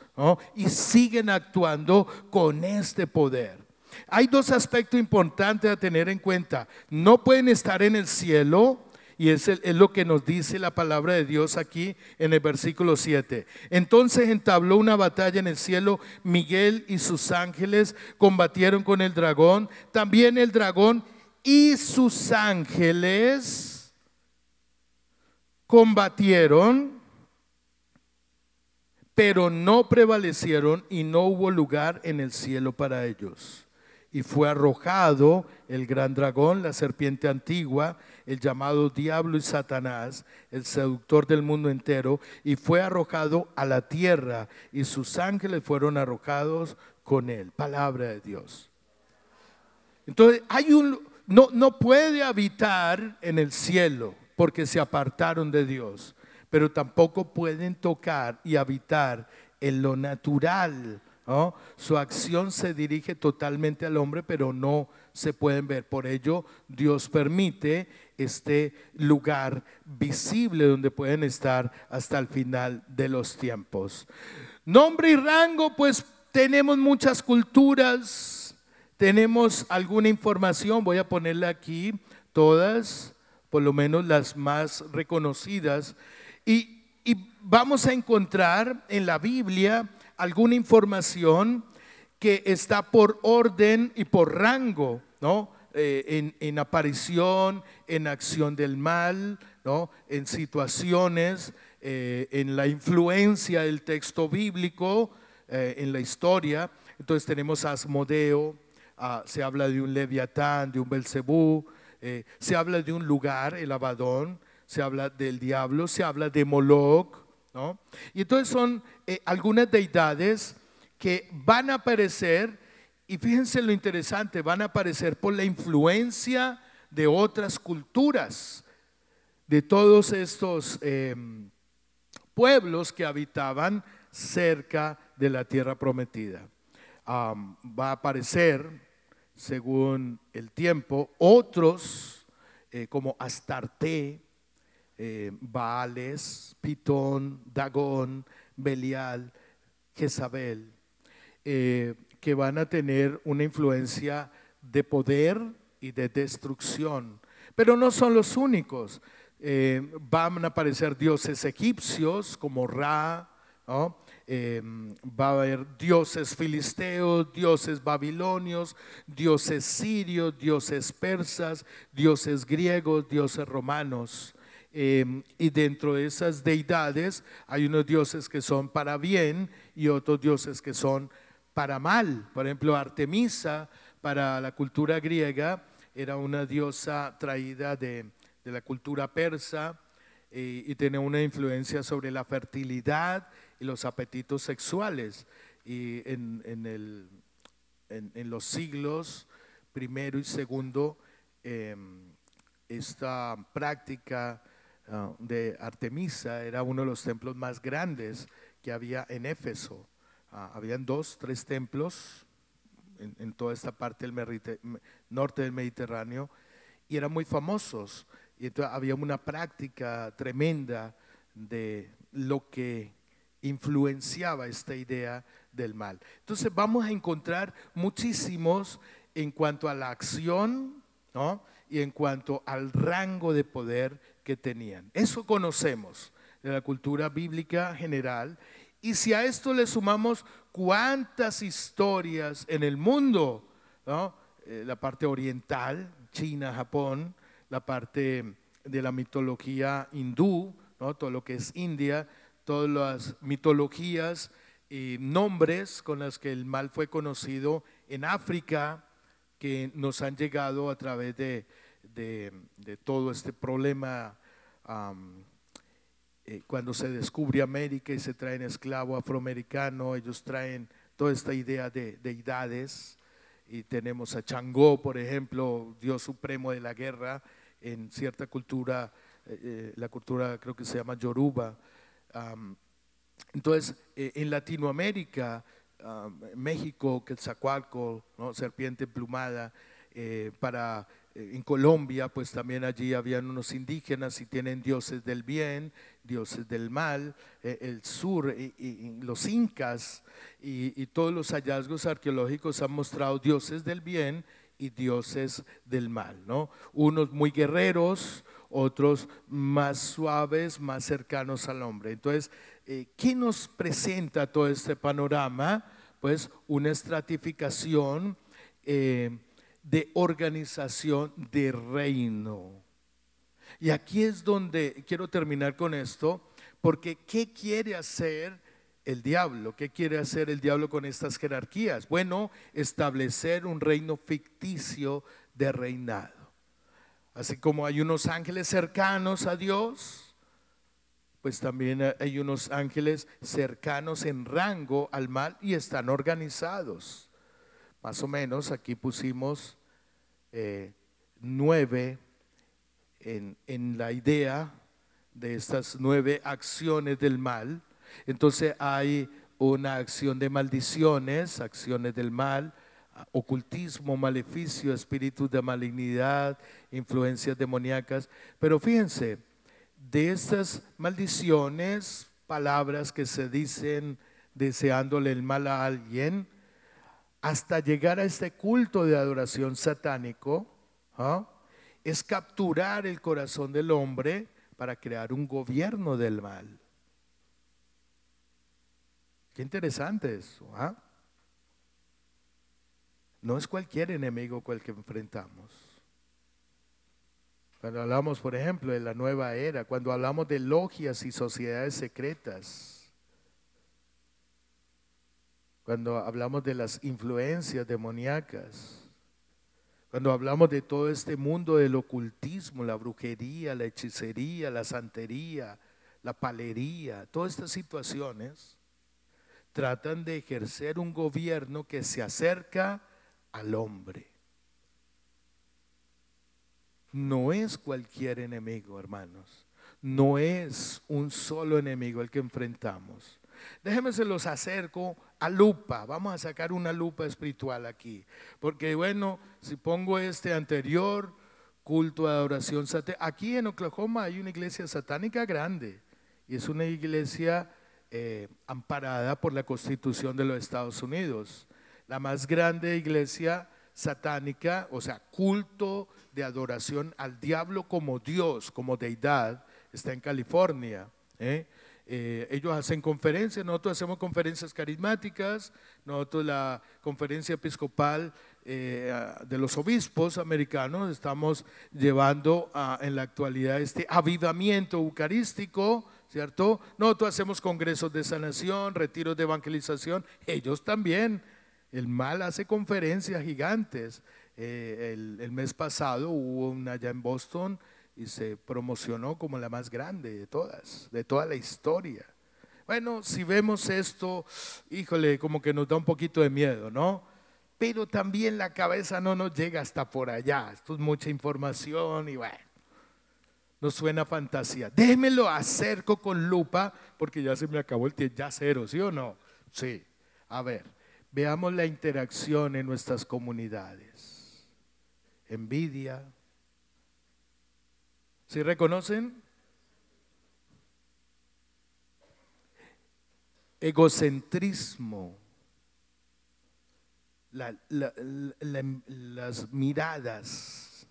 y siguen actuando con este poder. Hay dos aspectos importantes a tener en cuenta. No pueden estar en el cielo y es, lo que nos dice la palabra de Dios aquí en el versículo 7. Entonces entabló una batalla en el cielo. Miguel y sus ángeles combatieron con el dragón. También el dragón y sus ángeles combatieron, pero no prevalecieron y no hubo lugar en el cielo para ellos. Y fue arrojado el gran dragón, la serpiente antigua, el llamado diablo y Satanás, el seductor del mundo entero, y fue arrojado a la tierra, y sus ángeles fueron arrojados con él. Palabra de Dios. Entonces, hay un, no, no puede habitar en el cielo porque se apartaron de Dios, pero tampoco pueden tocar y habitar en lo natural. Su acción se dirige totalmente al hombre, pero no se pueden ver. Por ello, Dios permite este lugar visible donde pueden estar hasta el final de los tiempos. Nombre y rango, pues tenemos muchas culturas, tenemos alguna información, voy a ponerla aquí, todas, por lo menos las más reconocidas, y, y vamos a encontrar en la Biblia alguna información que está por orden y por rango, ¿no? Eh, en, aparición, en acción del mal, ¿no? en situaciones, eh, en la influencia del texto bíblico, eh, en la historia. Entonces tenemos Asmodeo, se habla de un Leviatán, de un Belcebú, se habla de un lugar, el Abadón, se habla del diablo, se habla de Moloch, Y entonces son algunas deidades que van a aparecer, y fíjense lo interesante, van a aparecer por la influencia de otras culturas, de todos estos em, pueblos que habitaban cerca de la tierra prometida. va a aparecer, según el tiempo, otros eh, como Astarte, eh, Baales, Pitón, Dagón, Belial, Jezabel, eh, que van a tener una influencia de poder y de destrucción. Pero no son los únicos. Eh, van a aparecer dioses egipcios como Ra, va a haber dioses filisteos, dioses babilonios, dioses sirios, dioses persas, dioses griegos, dioses romanos. Y dentro de esas deidades hay unos dioses que son para bien y otros dioses que son para mal. Por ejemplo, Artemisa para la cultura griega era una diosa traída de, la cultura persa eh, y tenía una influencia sobre la fertilidad y los apetitos sexuales. Y en, los siglos primero y segundo, em, esta práctica ah, de Artemisa era uno de los templos más grandes que había en Éfeso. Ah, habían dos, tres templos en, toda esta parte del norte del Mediterráneo y eran muy famosos. Y entonces había una práctica tremenda de lo que influenciaba esta idea del mal. Entonces vamos a encontrar muchísimos en cuanto a la acción y en cuanto al rango de poder que tenían. Eso conocemos de la cultura bíblica general. Y si a esto le sumamos cuántas historias en el mundo, eh, la parte oriental, China, Japón, la parte de la mitología hindú, todo lo que es India, todas las mitologías y nombres con las que el mal fue conocido en África, que nos han llegado a través de, todo este problema eh, cuando se descubre América y se traen esclavo afroamericano, ellos traen toda esta idea de deidades y tenemos a Changó, por ejemplo, Dios supremo de la guerra en cierta cultura, eh, eh, la cultura creo que se llama Yoruba. entonces, en Latinoamérica, México, Quetzalcoatl, ¿no? serpiente plumada, para en Colombia, pues también allí habían unos indígenas y tienen dioses del bien, dioses del mal, eh, el sur, los incas y, todos los hallazgos arqueológicos han mostrado dioses del bien y dioses del mal, ¿no? Unos muy guerreros, otros más suaves, más cercanos al hombre. Entonces, eh, ¿qué nos presenta todo este panorama? Pues una estratificación eh, de organización de reino. Y aquí es donde quiero terminar con esto, porque ¿qué quiere hacer el diablo? ¿Qué quiere hacer el diablo con estas jerarquías? Bueno, establecer un reino ficticio de reinado. Así como hay unos ángeles cercanos a Dios, pues también hay unos ángeles cercanos en rango al mal y están organizados. Más o menos aquí pusimos eh, nueve en, la idea de estas nueve acciones del mal. Entonces hay una acción de maldiciones, acciones del mal, ocultismo, maleficio, espíritus de malignidad, influencias demoníacas. Pero fíjense, de estas maldiciones, palabras que se dicen deseándole el mal a alguien, hasta llegar a este culto de adoración satánico, ¿ah? es capturar el corazón del hombre para crear un gobierno del mal. Qué interesante eso. ¿ah? No es cualquier enemigo con el que enfrentamos. Cuando hablamos, por ejemplo, de la nueva era, cuando hablamos de logias y sociedades secretas, cuando hablamos de las influencias demoníacas, cuando hablamos de todo este mundo del ocultismo, la brujería, la hechicería, la santería, la palería, todas estas situaciones, tratan de ejercer un gobierno que se acerca al hombre. No es cualquier enemigo, hermanos. No es un solo enemigo el que enfrentamos. Déjenme se los acerco a lupa. Vamos a sacar una lupa espiritual aquí. Porque bueno, si pongo este anterior, culto de adoración satánica, aquí en Oklahoma hay una iglesia satánica grande. Y es una iglesia eh, amparada por la constitución de los Estados Unidos. La más grande iglesia satánica, o sea, culto de adoración al diablo como Dios, como deidad, está en California. ¿eh? Eh, ellos hacen conferencias, nosotros hacemos conferencias carismáticas, nosotros la conferencia episcopal eh, de los obispos americanos estamos llevando en la actualidad este avivamiento eucarístico, ¿cierto? Nosotros hacemos congresos de sanación, retiros de evangelización, ellos también. El mal hace conferencias gigantes. Eh, el, el mes pasado hubo una allá en Boston y se promocionó como la más grande de todas, de toda la historia. Bueno, si vemos esto, híjole, como que nos da un poquito de miedo, ¿no? Pero también la cabeza no nos llega hasta por allá. Esto es mucha información y bueno, nos suena fantasía. Déjemelo acerco con lupa porque ya se me acabó el tiempo, ya cero, ¿sí o no? Sí. A ver, veamos la interacción en nuestras comunidades. Envidia, ¿Sí reconocen? Egocentrismo. las miradas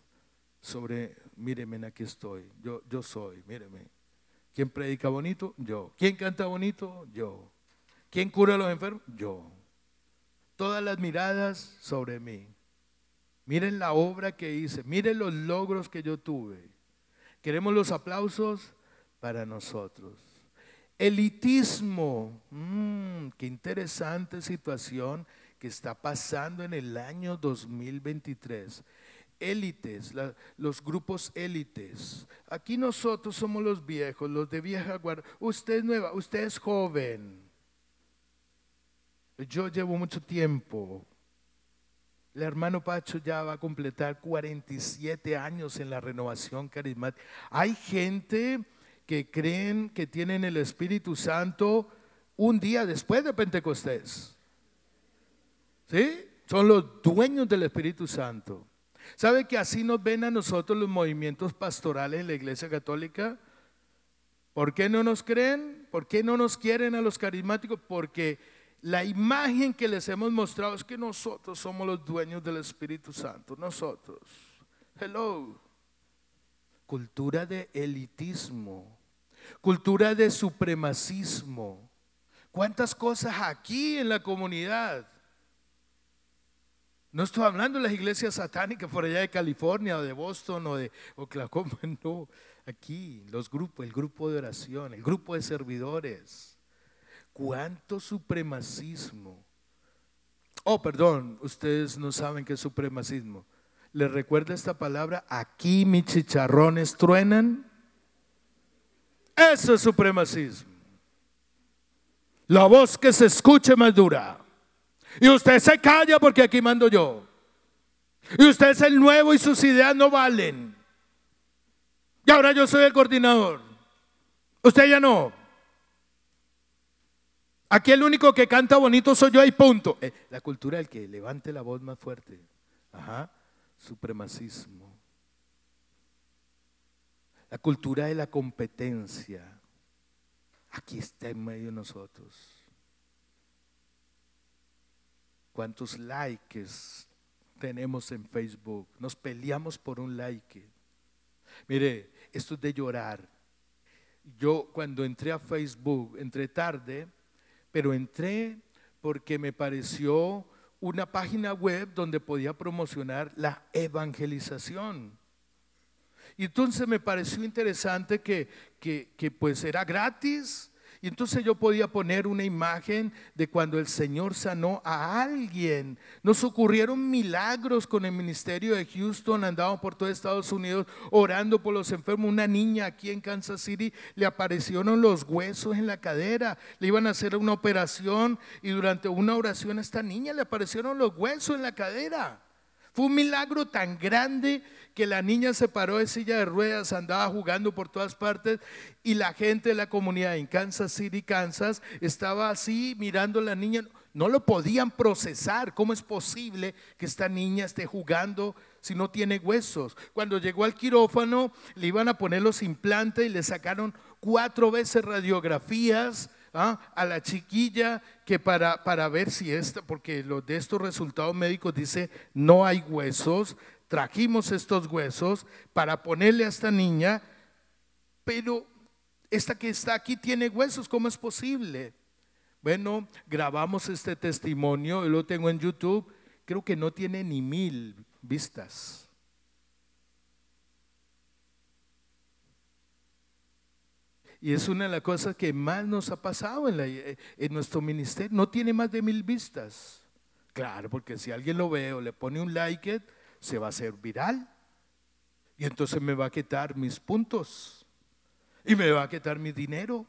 sobre, míreme, aquí estoy, yo, yo soy, míreme. ¿Quién predica bonito? Yo. ¿Quién canta bonito? Yo. ¿Quién cura a los enfermos? Yo. Todas las miradas sobre mí. Miren la obra que hice, miren los logros que yo tuve. Queremos los aplausos para nosotros. Elitismo, mm, qué interesante situación que está pasando en el año 2023. Élites, los grupos élites. Aquí nosotros somos los viejos, los de vieja guardia. Usted es nueva, usted es joven. Yo llevo mucho tiempo. El hermano Pacho ya va a completar 47 años en la renovación carismática. Hay gente que creen que tienen el Espíritu Santo un día después de Pentecostés. ¿Sí? Son los dueños del Espíritu Santo. ¿Sabe que así nos ven a nosotros los movimientos pastorales en la Iglesia Católica? ¿Por qué no nos creen? ¿Por qué no nos quieren a los carismáticos? Porque la imagen que les hemos mostrado es que nosotros somos los dueños del Espíritu Santo. Nosotros. Hello. Cultura de elitismo. Cultura de supremacismo. ¿Cuántas cosas aquí en la comunidad? No estoy hablando de las iglesias satánicas por allá de California o de Boston o de Oklahoma, no. Aquí, los grupos, el grupo de oración, el grupo de servidores. ¿Cuánto supremacismo? Oh, perdón, ustedes no saben qué es supremacismo. ¿Les recuerda esta palabra? Aquí mis chicharrones truenan. Eso es supremacismo. La voz que se escuche más dura. Y usted se calla porque aquí mando yo. Y usted es el nuevo y sus ideas no valen. Y ahora yo soy el coordinador. Usted ya no. Aquí el único que canta bonito soy yo y punto. Eh, la cultura del que levante la voz más fuerte. Ajá. Supremacismo. La cultura de la competencia. Aquí está en medio de nosotros. ¿Cuántos likes tenemos en Facebook? Nos peleamos por un like. Mire, esto es de llorar. Yo cuando entré a Facebook, entré tarde, pero entré porque me pareció una página web donde podía promocionar la evangelización. Y entonces me pareció interesante que, que, que pues era gratis y entonces yo podía poner una imagen de cuando el Señor sanó a alguien. Nos ocurrieron milagros con el ministerio de Houston, andaban por todo Estados Unidos orando por los enfermos. Una niña aquí en Kansas City le aparecieron los huesos en la cadera, le iban a hacer una operación y durante una oración a esta niña le aparecieron los huesos en la cadera. Fue un milagro tan grande que la niña se paró de silla de ruedas, andaba jugando por todas partes y la gente de la comunidad en Kansas City, Kansas, estaba así mirando a la niña. No lo podían procesar. ¿Cómo es posible que esta niña esté jugando si no tiene huesos? Cuando llegó al quirófano, le iban a poner los implantes y le sacaron cuatro veces radiografías ¿ah? a la chiquilla que para, para ver si esta, porque lo de estos resultados médicos dice no hay huesos, trajimos estos huesos para ponerle a esta niña, pero esta que está aquí tiene huesos, ¿cómo es posible? Bueno, grabamos este testimonio, yo lo tengo en YouTube, creo que no tiene ni mil vistas. Y es una de las cosas que más nos ha pasado en, en nuestro ministerio. No tiene más de mil vistas. Claro, porque si alguien lo ve o le pone un like, se va a hacer viral. Y entonces me va a quitar mis puntos. Y me va a quitar mi dinero.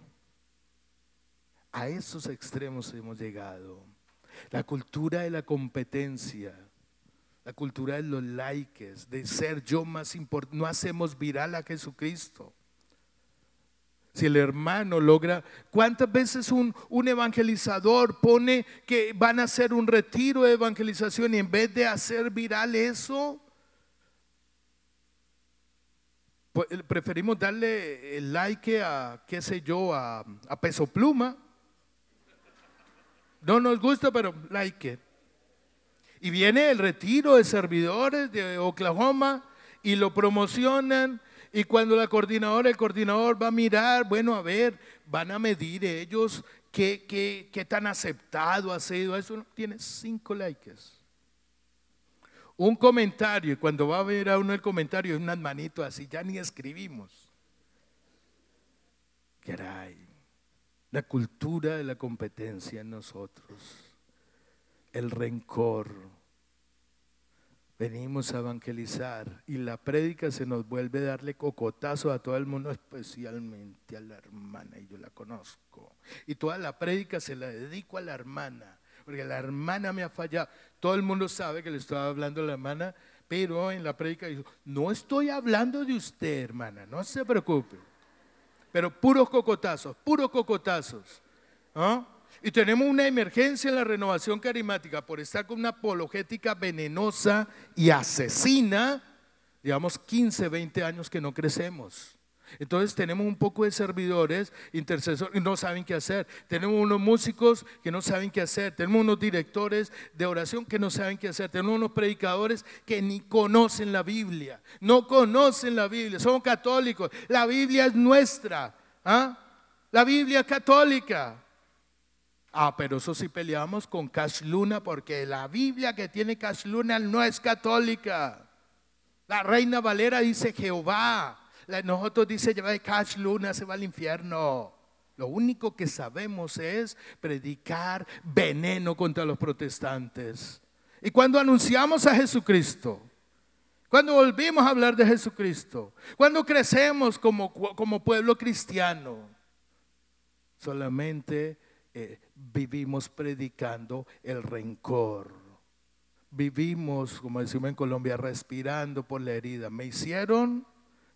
A esos extremos hemos llegado. La cultura de la competencia. La cultura de los likes, de ser yo más importante. No hacemos viral a Jesucristo. Si el hermano logra, ¿cuántas veces un, evangelizador pone que van a hacer un retiro de evangelización y en vez de hacer viral eso, pues, preferimos darle el like a, qué sé yo, a, a peso pluma? No nos gusta, pero like. Y viene el retiro de servidores de Oklahoma y lo promocionan y cuando la coordinadora, el coordinador va a mirar, bueno, a ver, van a medir ellos qué, qué, tan aceptado ha sido eso. Tiene cinco likes. Un comentario, y cuando va a ver a uno el comentario, es unas manitos así, ya ni escribimos. Caray, la cultura de la competencia en nosotros. el rencor. Venimos a evangelizar y la prédica se nos vuelve a darle cocotazo a todo el mundo, especialmente a la hermana, y yo la conozco. Y toda la prédica se la dedico a la hermana, porque la hermana me ha fallado. Todo el mundo sabe que le estaba hablando a la hermana, pero en la prédica dijo, no estoy hablando de usted, hermana, no se preocupe. Pero puros cocotazos, puros cocotazos. ¿ah? Y tenemos una emergencia en la renovación carismática por estar con una apologética venenosa y asesina, digamos 15, 20 años que no crecemos. Entonces tenemos un poco de servidores, intercesores, y no saben qué hacer. Tenemos unos músicos que no saben qué hacer. Tenemos unos directores de oración que no saben qué hacer. Tenemos unos predicadores que ni conocen la Biblia. No conocen la Biblia. Somos católicos. La Biblia es nuestra. ¿ah? La Biblia es católica. Ah, pero eso sí peleamos con Cash Luna porque la Biblia que tiene Cash Luna no es católica. La Reina Valera dice Jehová. Nosotros dice Cash Luna se va al infierno. Lo único que sabemos es predicar veneno contra los protestantes. Y cuando anunciamos a Jesucristo, cuando volvimos a hablar de Jesucristo, cuando crecemos como, como pueblo cristiano, solamente eh, vivimos predicando el rencor. Vivimos, como decimos en Colombia, respirando por la herida. Me hicieron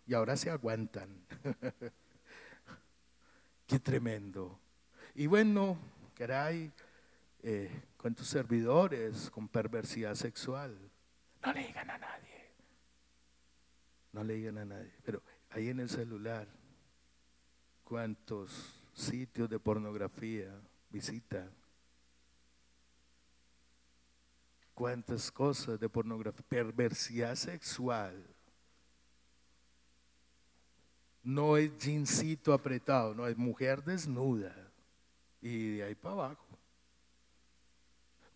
y ahora se aguantan. Qué tremendo. Y bueno, caray, eh, cuántos servidores con perversidad sexual. No le digan a nadie. No le digan a nadie. Pero ahí en el celular, cuántos sitios de pornografía, visita. Cuántas cosas de pornografía, perversidad sexual. No es jeansito apretado, no es mujer desnuda. Y de ahí para abajo.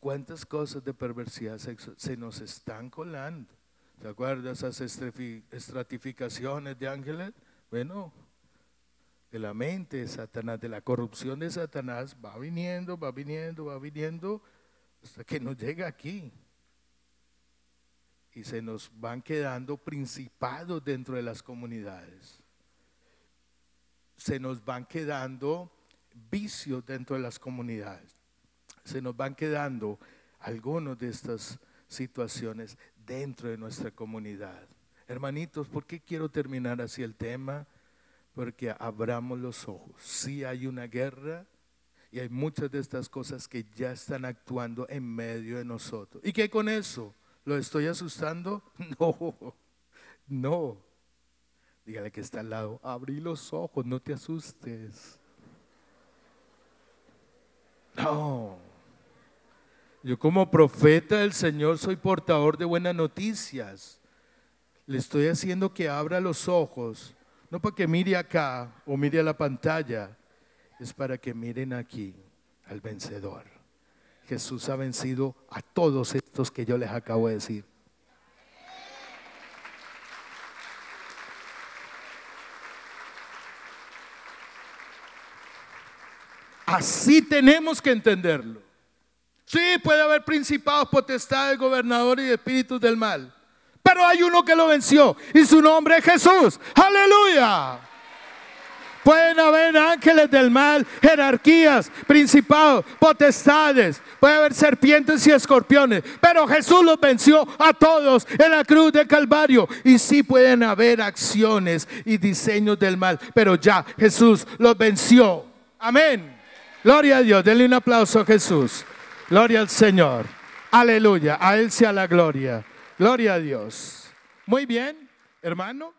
¿Cuántas cosas de perversidad sexual se nos están colando? ¿Te acuerdas esas estratificaciones de ángeles? Bueno, de la mente de Satanás, de la corrupción de Satanás, va viniendo, va viniendo, va viniendo, hasta que nos llega aquí. Y se nos van quedando principados dentro de las comunidades. Se nos van quedando vicios dentro de las comunidades. Se nos van quedando algunos de estas situaciones dentro de nuestra comunidad. Hermanitos, ¿por qué quiero terminar así el tema? Porque abramos los ojos. Sí hay una guerra y hay muchas de estas cosas que ya están actuando en medio de nosotros. ¿Y qué con eso? ¿Lo estoy asustando? No, no. Dígale que está al lado, abrí los ojos, no te asustes. No. Yo como profeta del Señor soy portador de buenas noticias. Le estoy haciendo que abra los ojos no para que mire acá o mire a la pantalla, es para que miren aquí al vencedor. Jesús ha vencido a todos estos que yo les acabo de decir. Así tenemos que entenderlo. Sí, puede haber principados, potestades, gobernadores y espíritus del mal. Pero hay uno que lo venció y su nombre es Jesús. Aleluya. Pueden haber ángeles del mal, jerarquías, principados, potestades. Puede haber serpientes y escorpiones. Pero Jesús los venció a todos en la cruz de Calvario. Y sí pueden haber acciones y diseños del mal. Pero ya Jesús los venció. Amén. Gloria a Dios. Denle un aplauso a Jesús. Gloria al Señor. Aleluya. A Él sea la gloria. Gloria a Dios. Muy bien, hermano.